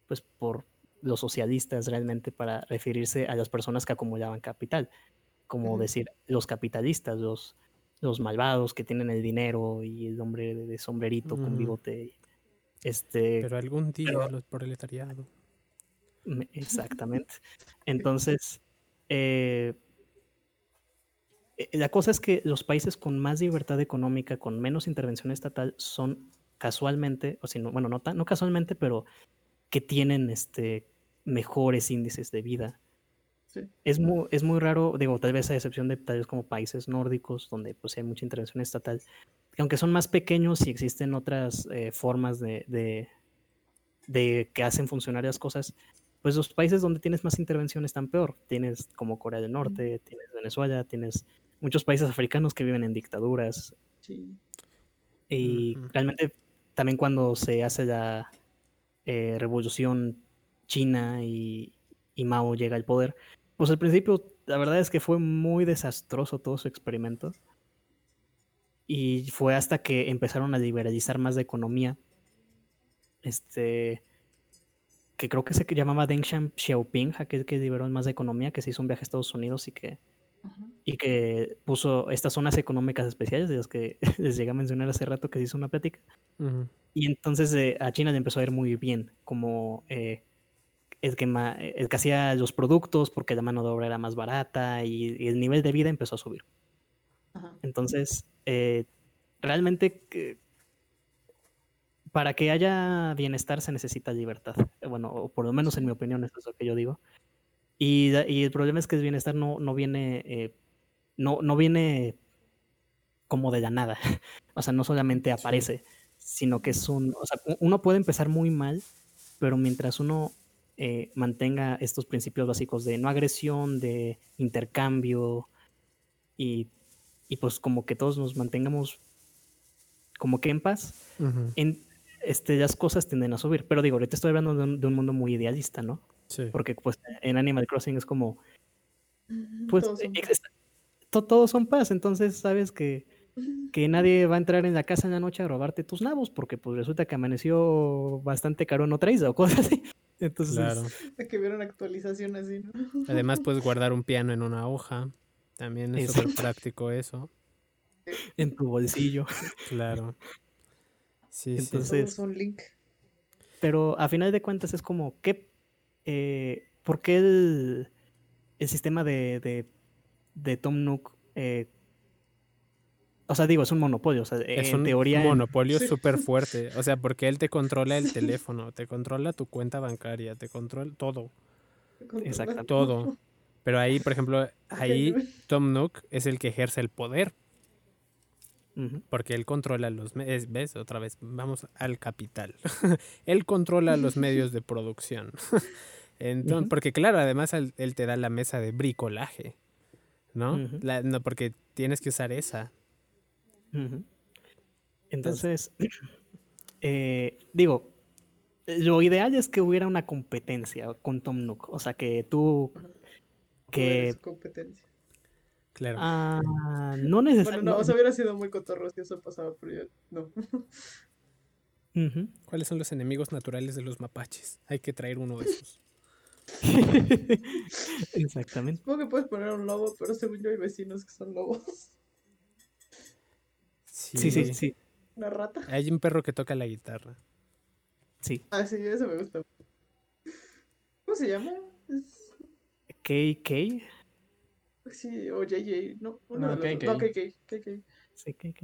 pues, por los socialistas realmente para referirse a las personas que acumulaban capital. Como decir, los capitalistas, los, los malvados que tienen el dinero y el hombre de, sombrerito con bigote. Este, Pero algún día pero- los proletariado. Me- Exactamente. Entonces, eh, eh, la cosa es que los países con más libertad económica, con menos intervención estatal, son casualmente, o si no, bueno, no, no casualmente, pero que tienen este, mejores índices de vida. Sí. Es muy, es muy raro, digo, tal vez a excepción de tal vez como países nórdicos, donde pues hay mucha intervención estatal, que aunque son más pequeños y existen otras eh, formas de, de, de que hacen funcionar las cosas, pues los países donde tienes más intervención están peor. Tienes como Corea del Norte, tienes Venezuela, tienes muchos países africanos que viven en dictaduras. Sí. Y realmente también cuando se hace la eh, revolución china y, y Mao llega al poder, pues al principio la verdad es que fue muy desastroso todo su experimento. Y fue hasta que empezaron a liberalizar más de economía. Este. Que creo que se llamaba Deng Xiaoping, aquel que liberó más de economía, que se hizo un viaje a Estados Unidos y que y que puso estas zonas económicas especiales, de las que les llegué a mencionar hace rato que se hizo una plática. Y entonces eh, a China le empezó a ir muy bien, como eh, el, que ma- el que hacía los productos porque la mano de obra era más barata y, y el nivel de vida empezó a subir. Ajá. Entonces, eh, realmente que- para que haya bienestar se necesita libertad. Eh, Bueno, o por lo menos en mi opinión, eso es lo que yo digo. Y, y el problema es que el bienestar no, no viene, eh, no, no viene como de la nada. O sea, no solamente aparece, sino que es un, o sea, uno puede empezar muy mal, pero mientras uno eh, mantenga estos principios básicos de no agresión, de intercambio y, y pues como que todos nos mantengamos como que en paz, Ujú. en, este, las cosas tienden a subir. Pero digo, ahorita estoy hablando de un, de un mundo muy idealista, ¿no? Sí. Porque pues en Animal Crossing es como, pues Todos son- ex- to- todos son paz, entonces sabes que, que nadie va a entrar en la casa en la noche a robarte tus nabos, porque pues resulta que amaneció bastante caro en otra isla o cosas así. Entonces, Claro. De que hubiera una actualización así, ¿no? Además puedes guardar un piano en una hoja. También es súper práctico eso. en tu bolsillo. Claro. Sí, sí. Entonces- Todos son link. Pero a final de cuentas es como, ¿qué, eh, ¿por qué el, el sistema de, de, de Tom Nook, eh, o sea, digo, es un monopolio, o sea, Es en un teoría... monopolio Sí. súper fuerte. O sea, porque él te controla el teléfono, te controla tu cuenta bancaria, te controla todo. Exacto. Todo. Pero ahí, por ejemplo, ahí. Tom Nook es el que ejerce el poder. Porque él controla los medios. ¿Ves? Otra vez, vamos al capital. él controla los medios de producción. Entonces, porque claro, además él, él te da la mesa de bricolaje. ¿No? La- no, porque tienes que usar esa. Entonces, eh, digo, lo ideal es que hubiera una competencia con Tom Nook, o sea, que tú... Que... Competencia. Claro. ah, no Bueno, necesariamente... no, o sea, hubiera sido muy cotorro si eso pasaba, pero yo no. ¿Cuáles son los enemigos naturales de los mapaches? Hay que traer uno de esos. Exactamente. Supongo que puedes poner un lobo, pero según yo hay vecinos que son lobos. Sí, sí, sí. Una rata. Hay un perro que toca la guitarra. Sí. Ah, sí, eso me gusta. ¿Cómo se llama? Es- KK. Sí, o JJ, no. uno No, los KK. No, KK, KK. Sí, KK.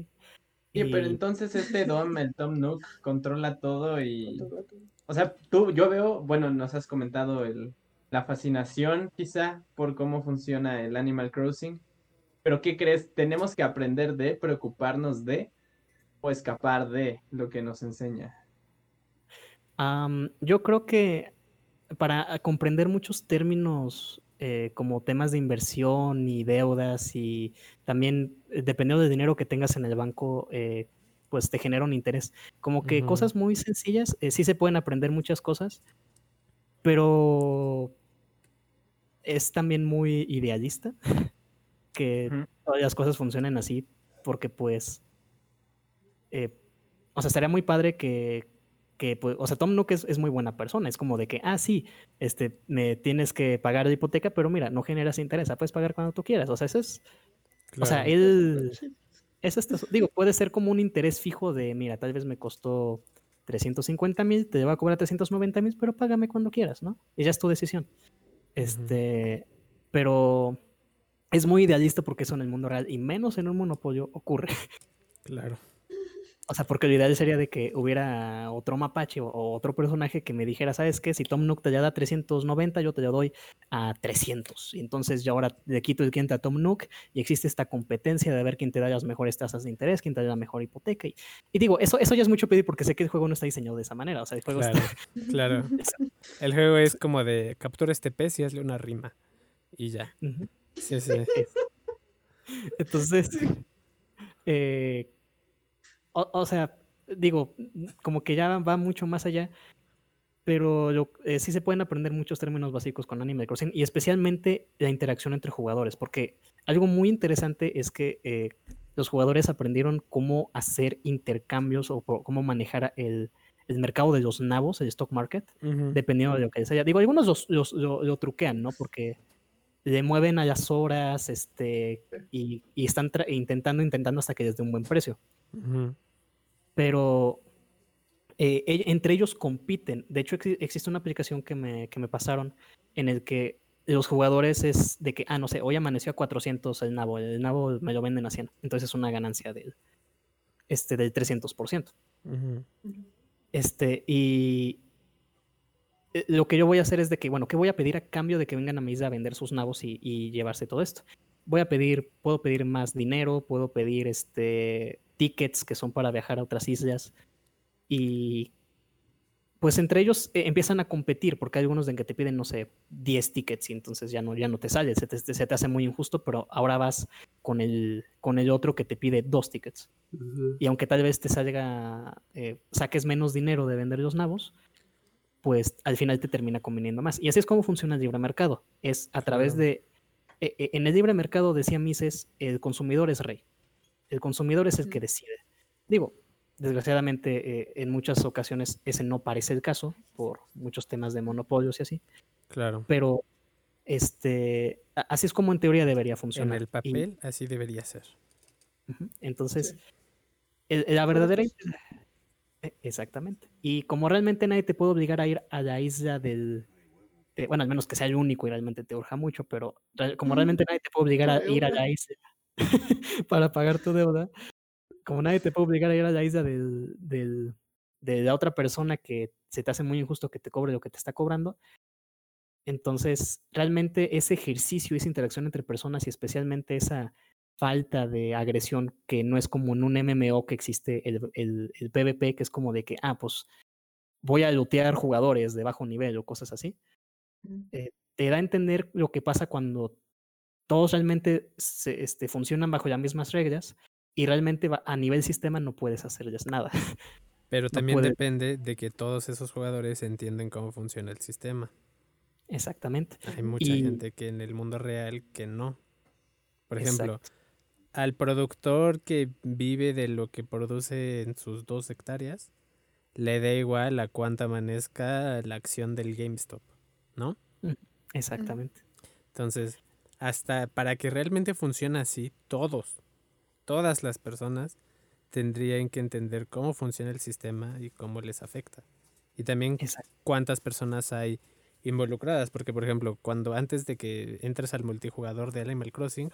Oye, pero Y- entonces este Dom, el Tom Nook, controla todo y... O sea, tú, yo veo, bueno, nos has comentado el, la fascinación quizá por cómo funciona el Animal Crossing, pero ¿qué crees? ¿Tenemos que aprender de, preocuparnos de o escapar de lo que nos enseña? Yo creo que para comprender muchos términos eh, como temas de inversión y deudas y también eh, dependiendo del dinero que tengas en el banco, eh, pues te genera un interés. Como que cosas muy sencillas, eh, sí se pueden aprender muchas cosas, pero es también muy idealista que todas las cosas funcionen así, porque pues, eh, o sea, estaría muy padre que, que pues, o sea, Tom Nook es, es muy buena persona, es como de que, ah, sí, este, me tienes que pagar la hipoteca, pero mira, no generas interés, puedes pagar cuando tú quieras, o sea, eso es, o sea, él, es hasta, digo, puede ser como un interés fijo de, mira, tal vez me costó 350 mil, te va a cobrar 390 mil, pero págame cuando quieras, ¿no? Y ya es tu decisión. Este, pero es muy idealista porque eso en el mundo real, y menos en un monopolio, ocurre. Claro. O sea, porque lo ideal sería de que hubiera otro mapache o, o otro personaje que me dijera, ¿sabes qué? Si Tom Nook te ya da 390, yo te lo doy a 300. Y entonces yo ahora le quito el cliente a Tom Nook y existe esta competencia de ver quién te da las mejores tasas de interés, quién te da la mejor hipoteca. Y, y digo, eso, eso ya es mucho pedir porque sé que el juego no está diseñado de esa manera. O sea, el juego Claro, está... claro. El juego es como de captura este pez y hazle una rima. Y ya. Sí, sí. Entonces, eh, o, o sea, digo, como que ya va mucho más allá, pero lo- eh, sí se pueden aprender muchos términos básicos con Animal Crossing y especialmente la interacción entre jugadores, porque algo muy interesante es que eh, los jugadores aprendieron cómo hacer intercambios o cómo manejar el, el mercado de los nabos, el stock market, dependiendo de lo que les haya. Digo, algunos los- los- lo, lo truquean, ¿no? Porque le mueven a las horas este, y, y están intentando, intentando hasta que les dé un buen precio. Ujú. Pero eh, e- entre ellos compiten. De hecho, exi- existe una aplicación que me, que me pasaron en el que los jugadores es de que, ah, no sé, hoy amaneció a 400 el nabo, el nabo me lo venden a 100. Entonces es una ganancia del, este, del 300%. Ujú. Este, y eh, lo que yo voy a hacer es de que, bueno, ¿qué voy a pedir a cambio de que vengan a mi isla a vender sus nabos y, y llevarse todo esto? Voy a pedir, puedo pedir más dinero, puedo pedir este, tickets que son para viajar a otras islas. Y pues entre ellos eh, empiezan a competir porque hay algunos en que te piden, no sé, 10 tickets y entonces ya no, ya no te sale, se te, se te hace muy injusto, pero ahora vas con el, con el otro que te pide dos tickets. Y aunque tal vez te salga, eh, saques menos dinero de vender los nabos, pues al final te termina conveniendo más. Y así es como funciona el libre mercado. Es a través de... eh, eh, en el libre mercado, decía Mises, el consumidor es rey. El consumidor es el que decide. Digo, desgraciadamente eh, en muchas ocasiones ese no parece el caso por muchos temas de monopolios y así, Claro. pero este, así es como en teoría debería En funcionar. el Y- papel así debería ser. Entonces, Sí. el- la verdadera... e- Exactamente. Y como realmente nadie te puede obligar a ir a la isla del... de- bueno, al menos que sea el único y realmente te urja mucho, pero como realmente nadie te puede obligar a ir a la isla para pagar tu deuda, como nadie te puede obligar a ir a la isla del, del- de la otra persona que se te hace muy injusto que te cobre lo que te está cobrando, entonces realmente ese ejercicio, esa interacción entre personas y especialmente esa falta de agresión que no es como en un MMO que existe el, el, el PvP, que es como de que, ah, pues voy a lootear jugadores de bajo nivel o cosas así, eh, te da a entender lo que pasa cuando todos realmente se, este, funcionan bajo las mismas reglas y realmente va- a nivel sistema no puedes hacerles nada. Pero también depende de que todos esos jugadores entienden cómo funciona el sistema. Exactamente. Hay mucha Y- gente que en el mundo real que no. Por ejemplo, Exacto. Al productor que vive de lo que produce en sus dos hectáreas, le da igual a cuánta amanezca la acción del GameStop, ¿no? Exactamente. Entonces, hasta para que realmente funcione así, todos, todas las personas tendrían que entender cómo funciona el sistema y cómo les afecta. Y también Exacto. cuántas personas hay involucradas, porque por ejemplo, cuando antes de que entres al multijugador de Animal Crossing,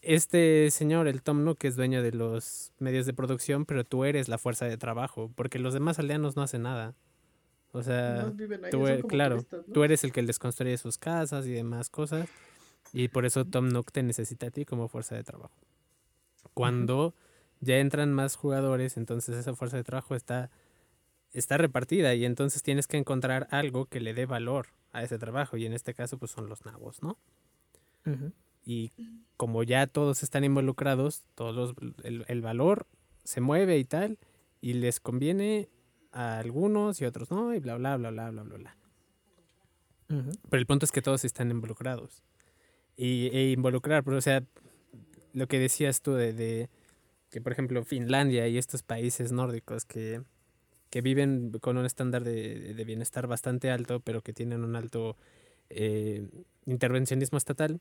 este señor, el Tom Nook, es dueño de los medios de producción, pero tú eres la fuerza de trabajo, porque los demás aldeanos no hacen nada. O sea, Nomás viven ahí, tú e- claro, turistas, ¿no? tú eres el que les construye sus casas y demás cosas, y por eso Tom Nook te necesita a ti como fuerza de trabajo. Cuando ya entran más jugadores, entonces esa fuerza de trabajo está, está repartida y entonces tienes que encontrar algo que le dé valor a ese trabajo, y en este caso pues son los nabos, ¿no? Y como ya todos están involucrados, todos los- el, el valor se mueve y tal, y les conviene a algunos y a otros no, y bla, bla, bla, bla, bla, bla, bla. Pero el punto es que todos están involucrados. Y, e involucrar, pero o sea, lo que decías tú de, de que, por ejemplo, Finlandia y estos países nórdicos que, que viven con un estándar de, de bienestar bastante alto, pero que tienen un alto eh, intervencionismo estatal,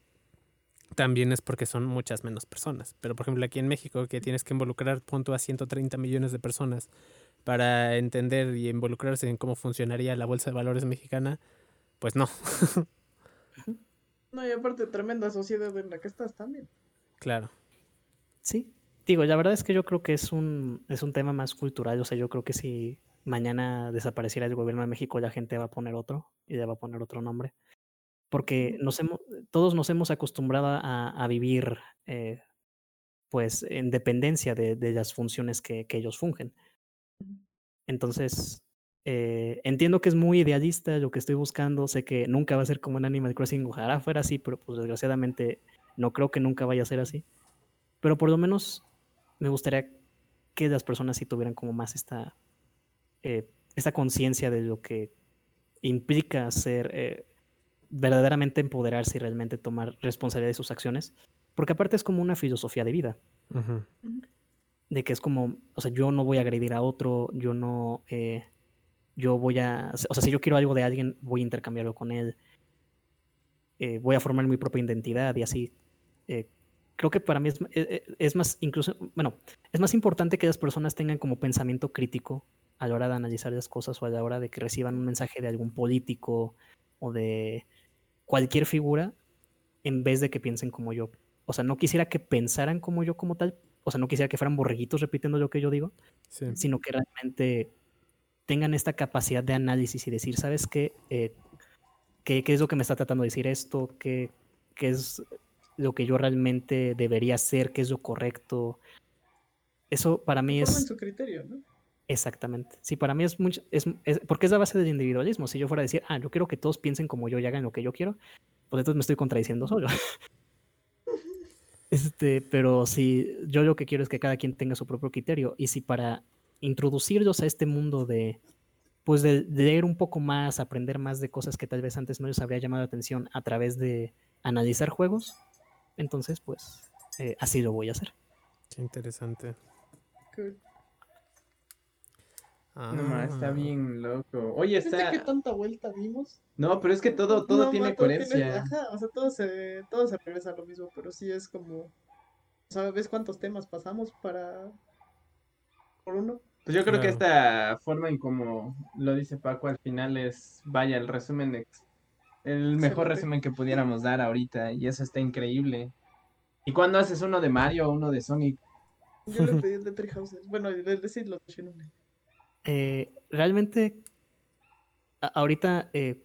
también es porque son muchas menos personas. Pero, por ejemplo, aquí en México, que tienes que involucrar, punto a 130 millones de personas para entender y involucrarse en cómo funcionaría la Bolsa de Valores mexicana, pues no, No, y aparte, tremenda sociedad en la que estás también. claro. Sí, digo, la verdad es que yo creo que es un, es un tema más cultural. O sea, yo creo que si mañana desapareciera el gobierno de México, la gente va a poner otro y le va a poner otro nombre. Porque nos hemos, todos nos hemos acostumbrado a, a vivir eh, pues en dependencia de, de las funciones que, que ellos fungen. Entonces, eh, entiendo que es muy idealista lo que estoy buscando. Sé que nunca va a ser como en Animal Crossing. Ojalá fuera así, pero pues desgraciadamente no creo que nunca vaya a ser así. Pero por lo menos me gustaría que las personas sí tuvieran como más esta, eh, esta conciencia de lo que implica ser verdaderamente empoderarse y realmente tomar responsabilidad de sus acciones. Porque aparte es como una filosofía de vida de que es como, o sea, yo no voy a agredir a otro, yo no, eh, yo voy a, o sea, si yo quiero algo de alguien, voy a intercambiarlo con él, eh, voy a formar mi propia identidad y así. Eh, creo que para mí es, eh, es más, incluso, bueno, es más importante que las personas tengan como pensamiento crítico a la hora de analizar las cosas o a la hora de que reciban un mensaje de algún político o de cualquier figura en vez de que piensen como yo. O sea, no quisiera que pensaran como yo como tal, o sea, no quisiera que fueran borreguitos repitiendo lo que yo digo, Sí. sino que realmente tengan esta capacidad de análisis y decir, ¿sabes qué? Eh, ¿qué, qué es lo que me está tratando de decir esto? ¿Qué, qué es lo que yo realmente debería hacer? ¿Qué es lo correcto? Eso para mí es su criterio, ¿no? Exactamente. Sí, para mí es mucho, es, es- porque es la base del individualismo. Si yo fuera a decir, ah, yo quiero que todos piensen como yo y hagan lo que yo quiero, pues entonces me estoy contradiciendo solo. Este, pero si yo lo que quiero es que cada quien tenga su propio criterio y si para introducirlos a este mundo de pues de de leer un poco más, aprender más de cosas que tal vez antes no les habría llamado la atención a través de analizar juegos, entonces pues eh, así lo voy a hacer. Qué interesante. Que- No, ma, está Ah. bien loco. Oye, ¿Viste está. qué tanta vuelta dimos? No, pero es que todo, todo No, tiene todo coherencia. ajá, o sea, todo se, todo se regresa a lo mismo, pero sí es como. O sea, ¿ves cuántos temas pasamos para. por uno? Pues yo creo que esta forma en como lo dice Paco al final es, vaya, el resumen, ex- el mejor resumen que pudiéramos dar ahorita y eso está increíble. ¿Y cuándo haces uno de Mario o uno de Sonic? Yo le pedí el de Treehouse. Bueno, el de decir los de Shenmue. Eh, realmente, ahorita, eh,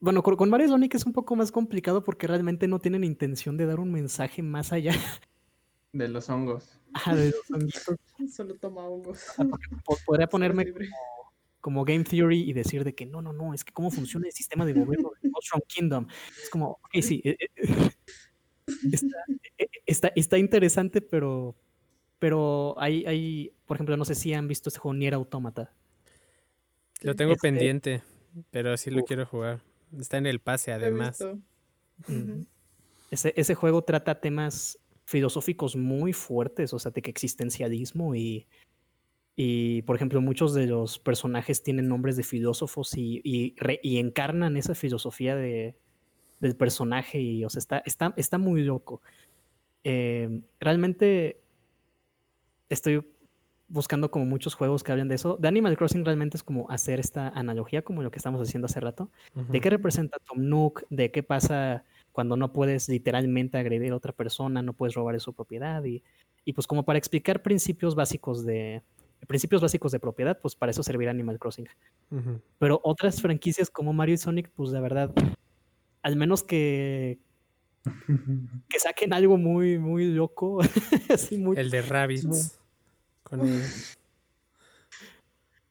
bueno, con, con Mario Sonic es un poco más complicado porque realmente no tienen intención de dar un mensaje más allá De los hongos. de los. Solo toma hongos. Po- Podría ponerme como Game Theory y decir de que no, no, no, es que cómo funciona el sistema de gobierno de Mushroom Kingdom. Es como, ok, sí, eh, está, está, está interesante, pero, pero hay, hay, por ejemplo, no sé si han visto este juego Nier Automata. Lo tengo Este- pendiente, pero sí lo quiero jugar. Está en el pase, además. Ese, ese juego trata temas filosóficos muy fuertes, o sea, de que existencialismo y, y, por ejemplo, muchos de los personajes tienen nombres de filósofos y, y, re- y encarnan esa filosofía de, del personaje y, o sea, está, está, está muy loco. Eh, realmente estoy buscando como muchos juegos que hablen de eso. De Animal Crossing realmente es como hacer esta analogía como lo que estamos haciendo hace rato. ¿De qué representa Tom Nook? ¿De qué pasa cuando no puedes literalmente agredir a otra persona, no puedes robar su propiedad? Y, y pues como para explicar principios básicos de principios básicos de propiedad, pues para eso servirá Animal Crossing. Pero otras franquicias como Mario y Sonic, pues de verdad, al menos que, que saquen algo muy, muy loco, así muy... El de Rabbits. Con el-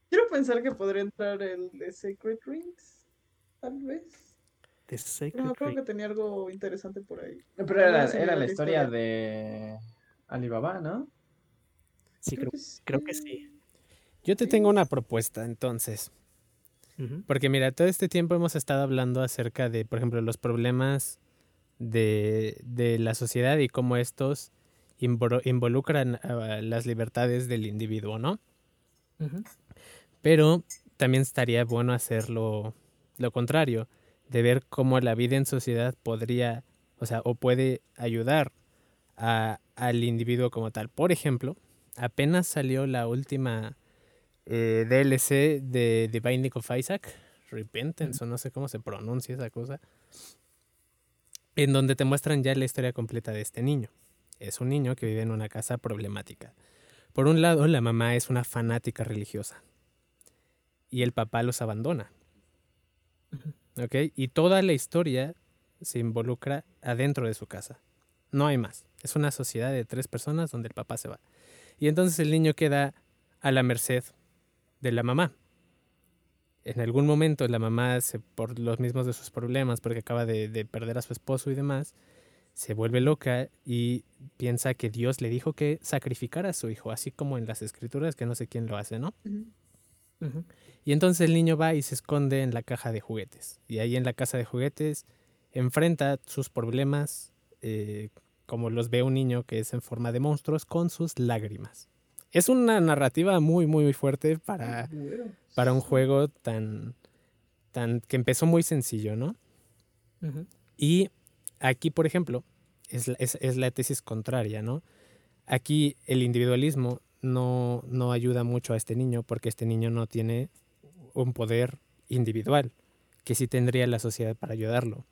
Quiero pensar que podría entrar el de Sacred Rings. Tal vez. de Sacred No, creo Ring. que tenía algo interesante por ahí. Pero era, la historia historia. de Alibaba, ¿no? Sí, creo, que sí. creo que sí. Yo te tengo una propuesta, entonces. Porque mira, todo este tiempo hemos estado hablando acerca de, por ejemplo, los problemas de, de la sociedad y cómo estos involucran a las libertades del individuo, ¿no? Pero también estaría bueno hacer lo, lo contrario, de ver cómo la vida en sociedad podría, o sea, o puede ayudar a- al individuo como tal. Por ejemplo, apenas salió la última eh, DLC de The Binding of Isaac, Repentance, o no sé cómo se pronuncia esa cosa, en donde te muestran ya la historia completa de este niño. Es un niño que vive en una casa problemática. Por un lado, la mamá es una fanática religiosa y el papá los abandona. ¿Ok? Y toda la historia se involucra adentro de su casa. No hay más. Es una sociedad de tres personas donde el papá se va. Y entonces el niño queda a la merced de la mamá. En algún momento la mamá, se, por los mismos de sus problemas, porque acaba de, de perder a su esposo y demás, se vuelve loca y piensa que Dios le dijo que sacrificara a su hijo, así como en las escrituras, que no sé quién lo hace, ¿no? Y entonces el niño va y se esconde en la caja de juguetes. Y ahí en la casa de juguetes enfrenta sus problemas, eh, como los ve un niño que es en forma de monstruos, con sus lágrimas. Es una narrativa muy, muy fuerte para, para un juego tan, tan que empezó muy sencillo, ¿no? Y aquí, por ejemplo, es, la- es- es la tesis contraria, ¿no? Aquí el individualismo no, no ayuda mucho a este niño porque este niño no tiene un poder individual que sí tendría la sociedad para ayudarlo.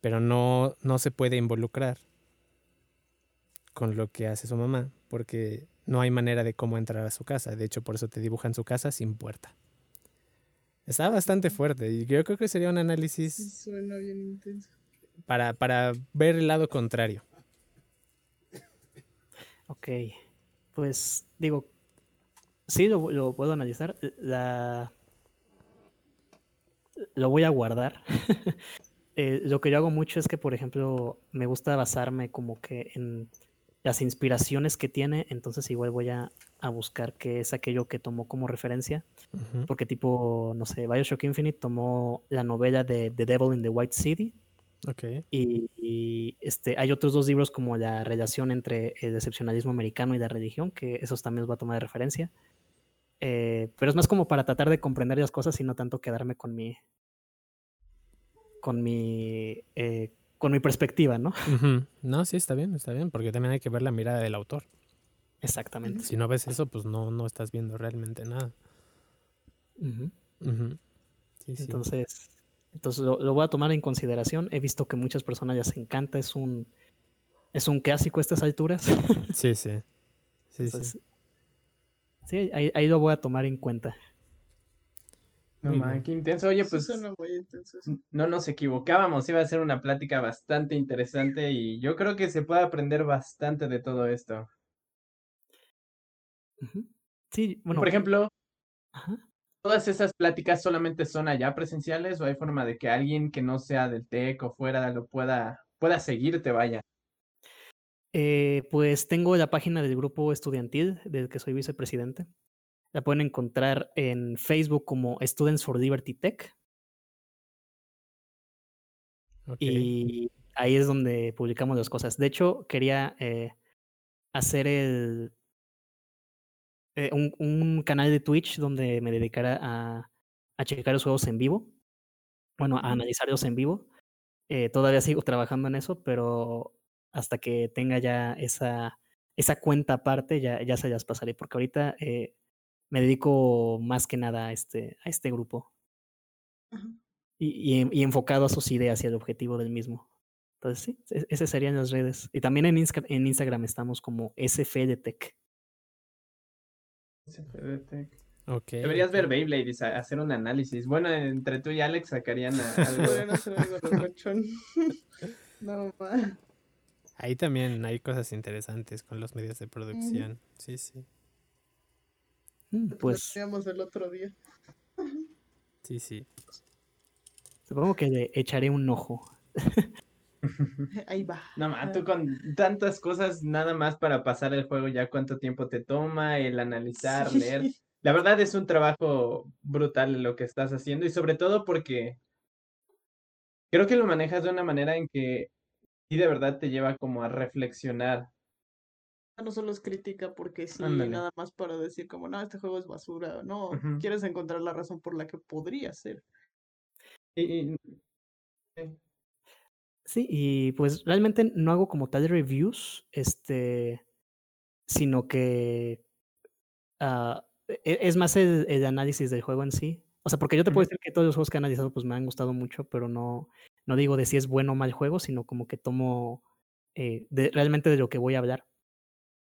Pero no, no se puede involucrar con lo que hace su mamá porque no hay manera de cómo entrar a su casa. De hecho, por eso te dibujan su casa sin puerta. Está bastante fuerte y yo creo que sería un análisis Suena bien intenso. Para, para ver el lado contrario. Ok, pues digo, sí lo, lo puedo analizar. La... Lo voy a guardar. Eh, lo que yo hago mucho es que, por ejemplo, me gusta basarme como que en las inspiraciones que tiene, entonces igual voy a, a buscar qué es aquello que tomó como referencia, porque tipo, no sé, Bioshock Infinite tomó la novela de The Devil in the White City, Ok. y, y, este, hay otros dos libros como la relación entre el excepcionalismo americano y la religión, que esos también los va a tomar de referencia. Eh, pero es más como para tratar de comprender las cosas y no tanto quedarme con mi con mi eh, con mi perspectiva, ¿no? No, sí, está bien, está bien, porque también hay que ver la mirada del autor. Exactamente. Si no ves eso, pues no, no estás viendo realmente nada. Sí. Entonces, entonces lo, lo voy a tomar en consideración. He visto que muchas personas les encanta, es un es un clásico a estas alturas. Sí, sí. Sí, sí. Entonces, sí, ahí, ahí lo voy a tomar en cuenta. No, man, qué intenso. Oye, Sí pues suena muy intenso. no nos equivocábamos. Iba a ser una plática bastante interesante y yo creo que se puede aprender bastante de todo esto. Sí, bueno. Por ejemplo, ajá. ¿Todas esas pláticas solamente son allá presenciales o hay forma de que alguien que no sea del TEC o fuera lo pueda, pueda seguirte, vaya? Eh, pues tengo la página del grupo estudiantil del que soy vicepresidente. La pueden encontrar en Facebook como Students for Liberty Tech y ahí es donde publicamos las cosas. De hecho, quería eh, hacer el, eh, un, un canal de Twitch donde me dedicara a, a checar los juegos en vivo, bueno, a analizarlos en vivo. Eh, todavía sigo trabajando en eso, pero hasta que tenga ya esa, esa cuenta aparte, ya, ya se las pasaré, porque ahorita eh, me dedico más que nada a este, a este grupo Ajá. y, y en- y enfocado a sus ideas y al objetivo del mismo. Entonces, sí, e- esas serían las redes. Y también en, en Instagram estamos como SFDTech. Deberías ver Beyblade y hacer un análisis. Bueno, entre tú y Alex sacarían a- algo. No, ma. Ahí también hay cosas interesantes con los medios de producción. Sí, sí. Mm, Lo Pues teníamos el otro día. Sí, sí. supongo que le echaré un ojo. Ahí va. No, ma, tú con tantas cosas nada más para pasar el juego, ya cuánto tiempo te toma, el analizar, Sí. leer. la verdad es un trabajo brutal lo que estás haciendo y sobre todo porque creo que lo manejas de una manera en que sí de verdad te lleva como a reflexionar. No solo es crítica porque sí, Ándale. nada más para decir como, no, este juego es basura. No, quieres encontrar la razón por la que podría ser. Y, y- sí. Y pues realmente no hago como tal reviews, este, sino que e- es más el, el análisis del juego en sí. O sea, porque yo te puedo decir que todos los juegos que he analizado pues me han gustado mucho, pero no, no digo de si es bueno o mal juego, sino como que tomo eh, de, realmente de lo que voy a hablar.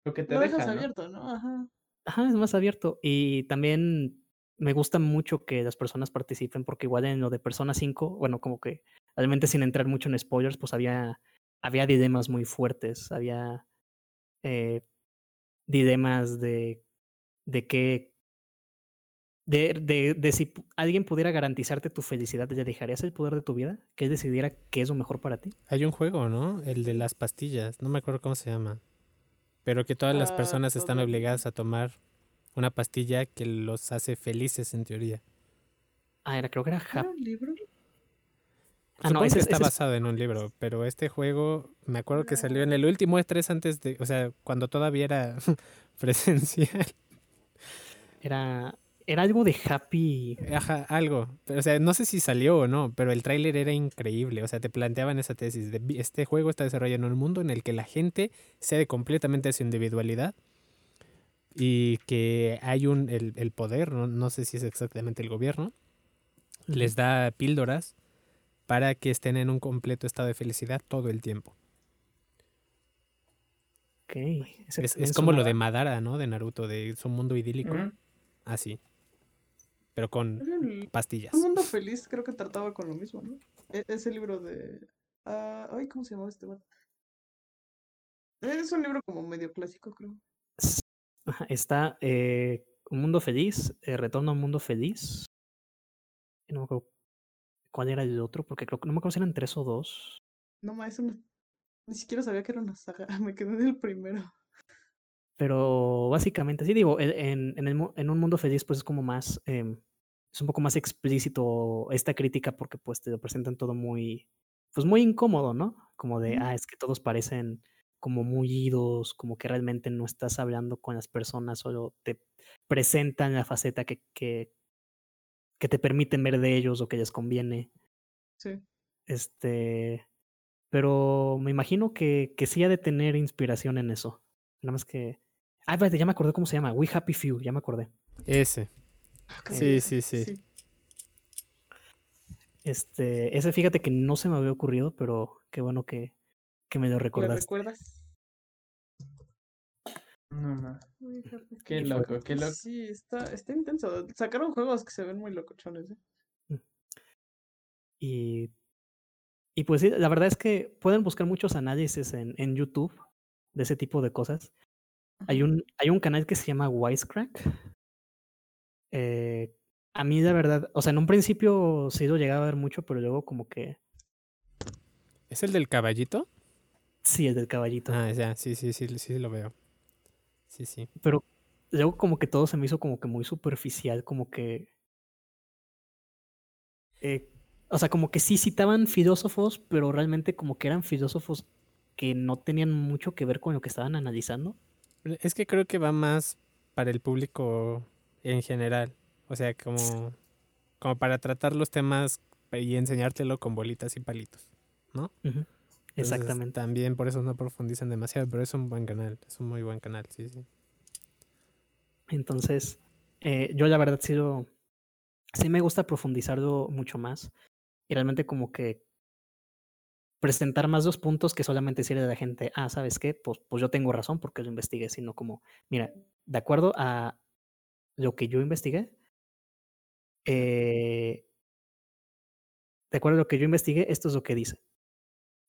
Lo que te dejas abierto, ¿no? Ajá. Ajá, es más abierto. Y también me gusta mucho que las personas participen, porque igual en lo de Persona 5, bueno, como que realmente sin entrar mucho en spoilers, pues había, había dilemas muy fuertes, había eh, dilemas de, de que, de, de, de si alguien pudiera garantizarte tu felicidad, ¿le dejarías el poder de tu vida? Que él decidiera qué es lo mejor para ti. Hay un juego, ¿no? El de las pastillas. No me acuerdo cómo se llama. Pero que todas las Ah, personas están obligadas a tomar una pastilla que los hace felices en teoría. Ah, era, creo que era ¿Era un libro? Ah, no, ese, que está ese basado en un libro, pero este juego me acuerdo que salió en el último E3 antes de, o sea, cuando todavía era presencial. era, era algo de Happy. Ajá, algo. Pero, o sea, no sé si salió o no, pero el tráiler era increíble. O sea, te planteaban esa tesis de "Vi- este juego está desarrollando un mundo en el que la gente cede completamente a su individualidad y que hay un el, el poder, no, no sé si es exactamente el gobierno, les da píldoras para que estén en un completo estado de felicidad todo el tiempo. Ok, ese Es, como lo de Madara, ¿no? De Naruto, de su mundo idílico. Ujú. Así. Pero con el- pastillas. Un mundo feliz creo que trataba con lo mismo, ¿no? E- ese libro de... ah, ay, ¿cómo se llamaba este? Es un libro como medio clásico, creo. Está eh, Un Mundo Feliz, eh, Retorno a un Mundo Feliz. No me acuerdo cuál era el otro, porque creo que no me acuerdo si eran tres o dos. No, ma, eso no... Ni siquiera sabía que era una saga. Me quedé en el primero. Pero básicamente, sí digo, el- en, en, el en un mundo feliz, pues es como más, em, es un poco más explícito esta crítica porque pues te lo presentan todo muy, pues muy incómodo, ¿no? Como de, ah, es que todos parecen como mullidos, como que realmente no estás hablando con las personas, solo te presentan la faceta que, que, que te permiten ver de ellos o que les conviene. Sí. Este, pero me imagino que, que sí ha de tener inspiración en eso. Nada más que. Ah, espérate, ya me acordé cómo se llama. We Happy Few, ya me acordé. Ese. Ah, Sí, sí, sí. Este, ese fíjate que no se me había ocurrido, pero qué bueno que, que me lo ¿Le recordaste. recuerdas? No, no. Muy. Qué loco, qué loco. Sí, está, está intenso. Sacaron juegos que se ven muy locochones, ¿eh? Y, y pues sí, la verdad es que pueden buscar muchos análisis en, en YouTube de ese tipo de cosas. Hay un, hay un canal que se llama Wisecrack. Eh, a mí, la verdad, o sea, en un principio sí lo llegaba a ver mucho, pero luego como que ¿Es el del caballito? sí, es del caballito. Ah, ya, sí, sí, sí, sí lo veo. Sí, sí. Pero luego como que todo se me hizo como que muy superficial, como que... eh, o sea, como que sí citaban filósofos, pero realmente como que eran filósofos que no tenían mucho que ver con lo que estaban analizando. Es que creo que va más para el público en general. O sea, como, como para tratar los temas y enseñártelo con bolitas y palitos. Ujú, Entonces, Exactamente. También por eso no profundizan demasiado, pero es un buen canal, es un muy buen canal, sí, sí. Entonces, eh, yo la verdad sí lo... Sí me gusta profundizarlo mucho más. Y realmente como que presentar más dos puntos que solamente decirle a la gente, ah, ¿sabes qué? Pues, pues yo tengo razón porque lo investigué, sino como, mira, de acuerdo a lo que yo investigué, eh, de acuerdo a lo que yo investigué, esto es lo que dice.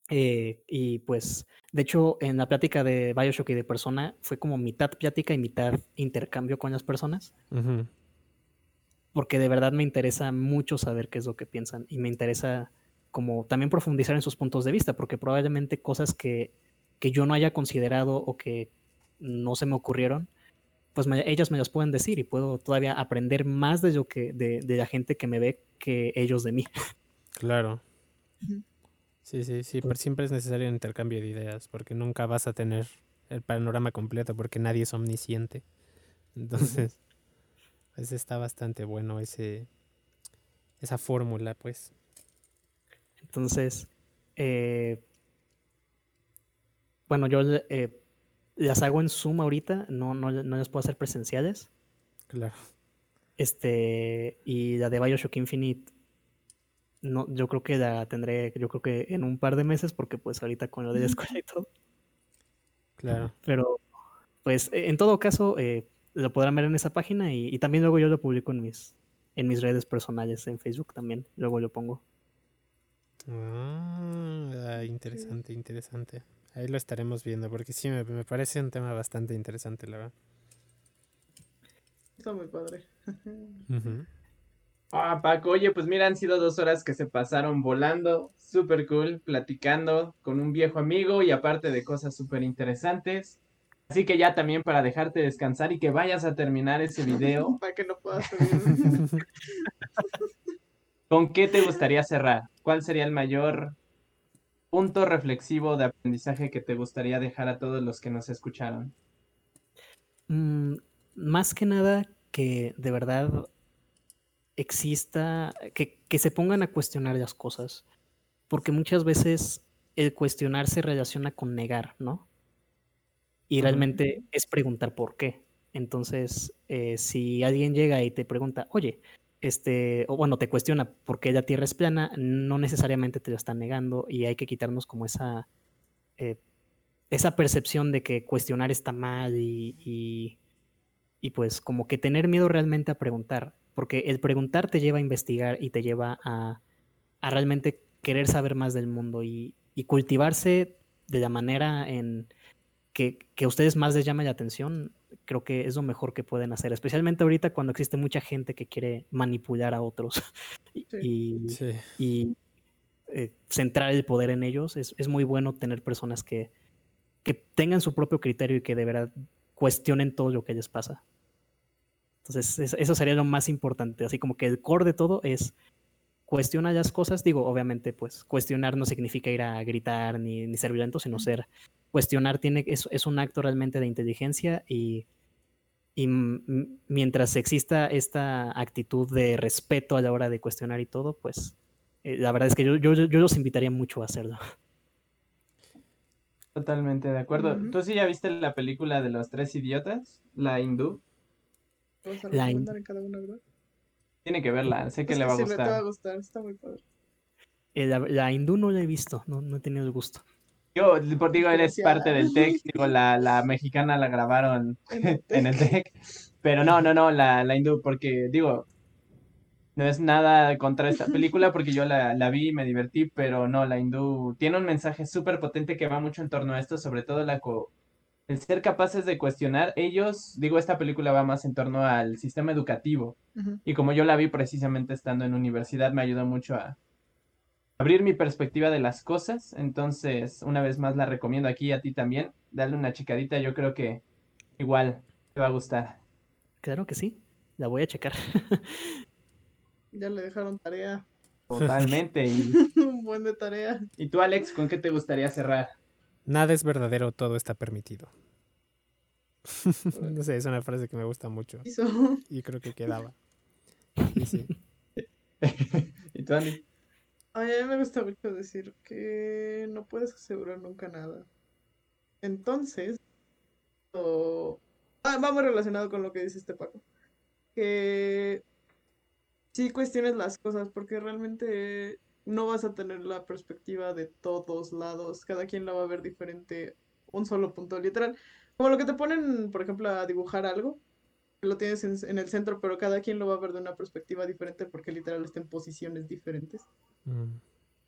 Eh, y pues, de hecho, en la plática de Bioshock y de persona fue como mitad plática y mitad intercambio con las personas, Ujú. porque de verdad me interesa mucho saber qué es lo que piensan y me interesa como también profundizar en sus puntos de vista, porque probablemente cosas que, que yo no haya considerado o que no se me ocurrieron, pues me- ellos me los pueden decir y puedo todavía aprender más de, lo que, de, de la gente que me ve que ellos de mí. Claro. Ujú. Sí, sí, sí, pero siempre es necesario un intercambio de ideas, porque nunca vas a tener el panorama completo, porque nadie es omnisciente. Entonces, pues está bastante bueno ese esa fórmula, pues. Entonces, eh, bueno, yo eh, las hago en Zoom ahorita, no, no, no las puedo hacer presenciales. Claro. Este, y la de Bioshock Infinite, no, yo creo que la tendré, yo creo que en un par de meses, porque pues ahorita con lo de la escuela y todo. Claro. Pero, pues, e- en todo caso, eh, lo podrán ver en esa página y, y también luego yo lo publico en mis, en mis redes personales, en Facebook también, luego lo pongo. Ah, interesante, interesante. Ahí lo estaremos viendo, porque sí, me, me parece un tema bastante interesante, la verdad. Está muy padre. Ah, Paco, oye, pues mira, han sido dos horas que se pasaron volando, súper cool, platicando con un viejo amigo y aparte de cosas súper interesantes. Así que ya también para dejarte descansar y que vayas a terminar ese video, Para que no puedas subir. ¿con qué te gustaría cerrar? ¿Cuál sería el mayor punto reflexivo de aprendizaje que te gustaría dejar a todos los que nos escucharon? Mm, más que nada que de verdad exista, que, que se pongan a cuestionar las cosas, porque muchas veces el cuestionar se relaciona con negar, ¿no? Y realmente es preguntar por qué. Entonces, eh, si alguien llega y te pregunta, oye, este, o bueno, te cuestiona por qué la Tierra es plana, no necesariamente te lo están negando y hay que quitarnos como esa, eh, esa percepción de que cuestionar está mal y, y, y pues como que tener miedo realmente a preguntar, porque el preguntar te lleva a investigar y te lleva a, a realmente querer saber más del mundo y, y cultivarse de la manera en que, que a ustedes más les llame la atención, creo que es lo mejor que pueden hacer, especialmente ahorita cuando existe mucha gente que quiere manipular a otros y, y- Sí. y, eh, centrar el poder en ellos. Es, es muy bueno tener personas que, que tengan su propio criterio y que de verdad cuestionen todo lo que les pasa. Entonces, es- eso sería lo más importante. Así como que el core de todo es cuestiona las cosas. Digo, obviamente, pues cuestionar no significa ir a gritar ni, ni ser violento, sino ser. Cuestionar tiene, es, es un acto realmente de inteligencia y, y mientras exista esta actitud de respeto a la hora de cuestionar y todo, pues eh, la verdad es que yo, yo, yo los invitaría mucho a hacerlo. Totalmente de acuerdo. ¿Tú sí ya viste la película de los tres idiotas? La hindú. Vamos a La recomendar en cada una, ¿verdad? Tiene que verla, sé que Es le va a sí, te va a gustar. gustar, está muy padre. Eh, la, la hindú no la he visto, no, no he tenido el gusto. Yo, por digo, eres parte del TEC, digo, la, la mexicana la grabaron En el en el TEC, pero no, no, no, la, la hindú, porque digo, no es nada contra esta película porque yo la, la vi y me divertí, pero no, la hindú tiene un mensaje súper potente que va mucho en torno a esto, sobre todo la co- el ser capaces de cuestionar. Ellos, digo, esta película va más en torno al sistema educativo. Y como yo la vi precisamente estando en universidad, me ayudó mucho a abrir mi perspectiva de las cosas. Entonces, una vez más la recomiendo aquí a ti también. Dale una chicadita, yo creo que igual te va a gustar. Claro que sí, la voy a checar. Ya le dejaron tarea. Totalmente. Y, Un buen de tarea. y tú, Alex, ¿con qué te gustaría cerrar? Nada es verdadero, todo está permitido. no sé, es una frase que me gusta mucho y creo que quedaba. Y sí. ¿Y tú, Andy? Ay, a mí me gusta mucho decir que no puedes asegurar nunca nada. Entonces, o- ah, va muy relacionado con lo que dice este Paco. Que sí cuestiones las cosas porque realmente no vas a tener la perspectiva de todos lados. Cada quien la va a ver diferente. Un solo punto, literal. Como lo que te ponen, por ejemplo, a dibujar algo. Lo tienes en, en el centro, pero cada quien lo va a ver de una perspectiva diferente porque literal está en posiciones diferentes. Mm,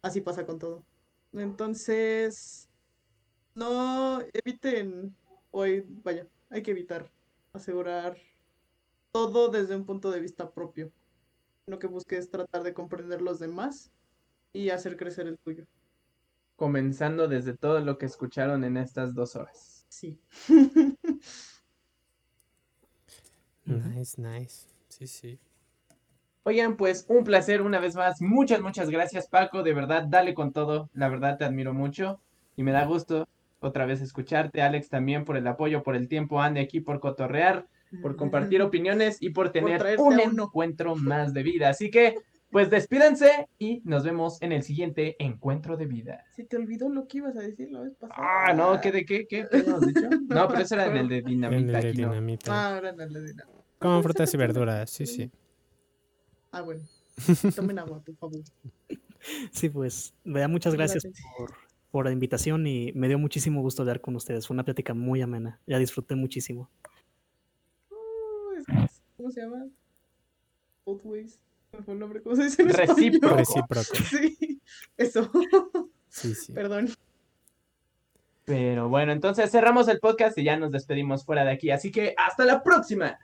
Así pasa con todo. Entonces, no eviten, hoy, vaya, hay que evitar asegurar todo desde un punto de vista propio. Lo que busques tratar de comprender los demás y hacer crecer el tuyo. Comenzando desde todo lo que escucharon en estas dos horas. Sí. Nice, nice. Sí, sí. Oigan, pues un placer una vez más. Muchas, muchas gracias, Paco. De verdad, dale con todo. La verdad, te admiro mucho y me da gusto otra vez escucharte. Alex también por el apoyo, por el tiempo. Andy aquí por cotorrear, por compartir opiniones y por tener un a uno. encuentro más de vida. Así que, pues despídense y nos vemos en el siguiente encuentro de vida. Se te olvidó lo que ibas a decir la vez pasada. Ah, no, ¿qué de qué? ¿Qué, ¿Qué habíamos dicho? No, pero eso era en el de En dinamita. el de no. dinamita. Ah, ahora no le dirá. Coman frutas y verduras, sí, sí. Ah, bueno. Tomen agua, por favor. Sí, pues, me da muchas gracias Gracias. por, por la invitación y me dio muchísimo gusto hablar con ustedes. Fue una plática muy amena. Ya disfruté muchísimo. Es- ¿Cómo se llama? Both ways. ¿Cuál fue el nombre? ¿Cómo se dice en español? Recíproco. Recíproco. Sí, eso. Sí, sí. Perdón. Pero bueno, entonces cerramos el podcast y ya nos despedimos fuera de aquí. Así que hasta la próxima.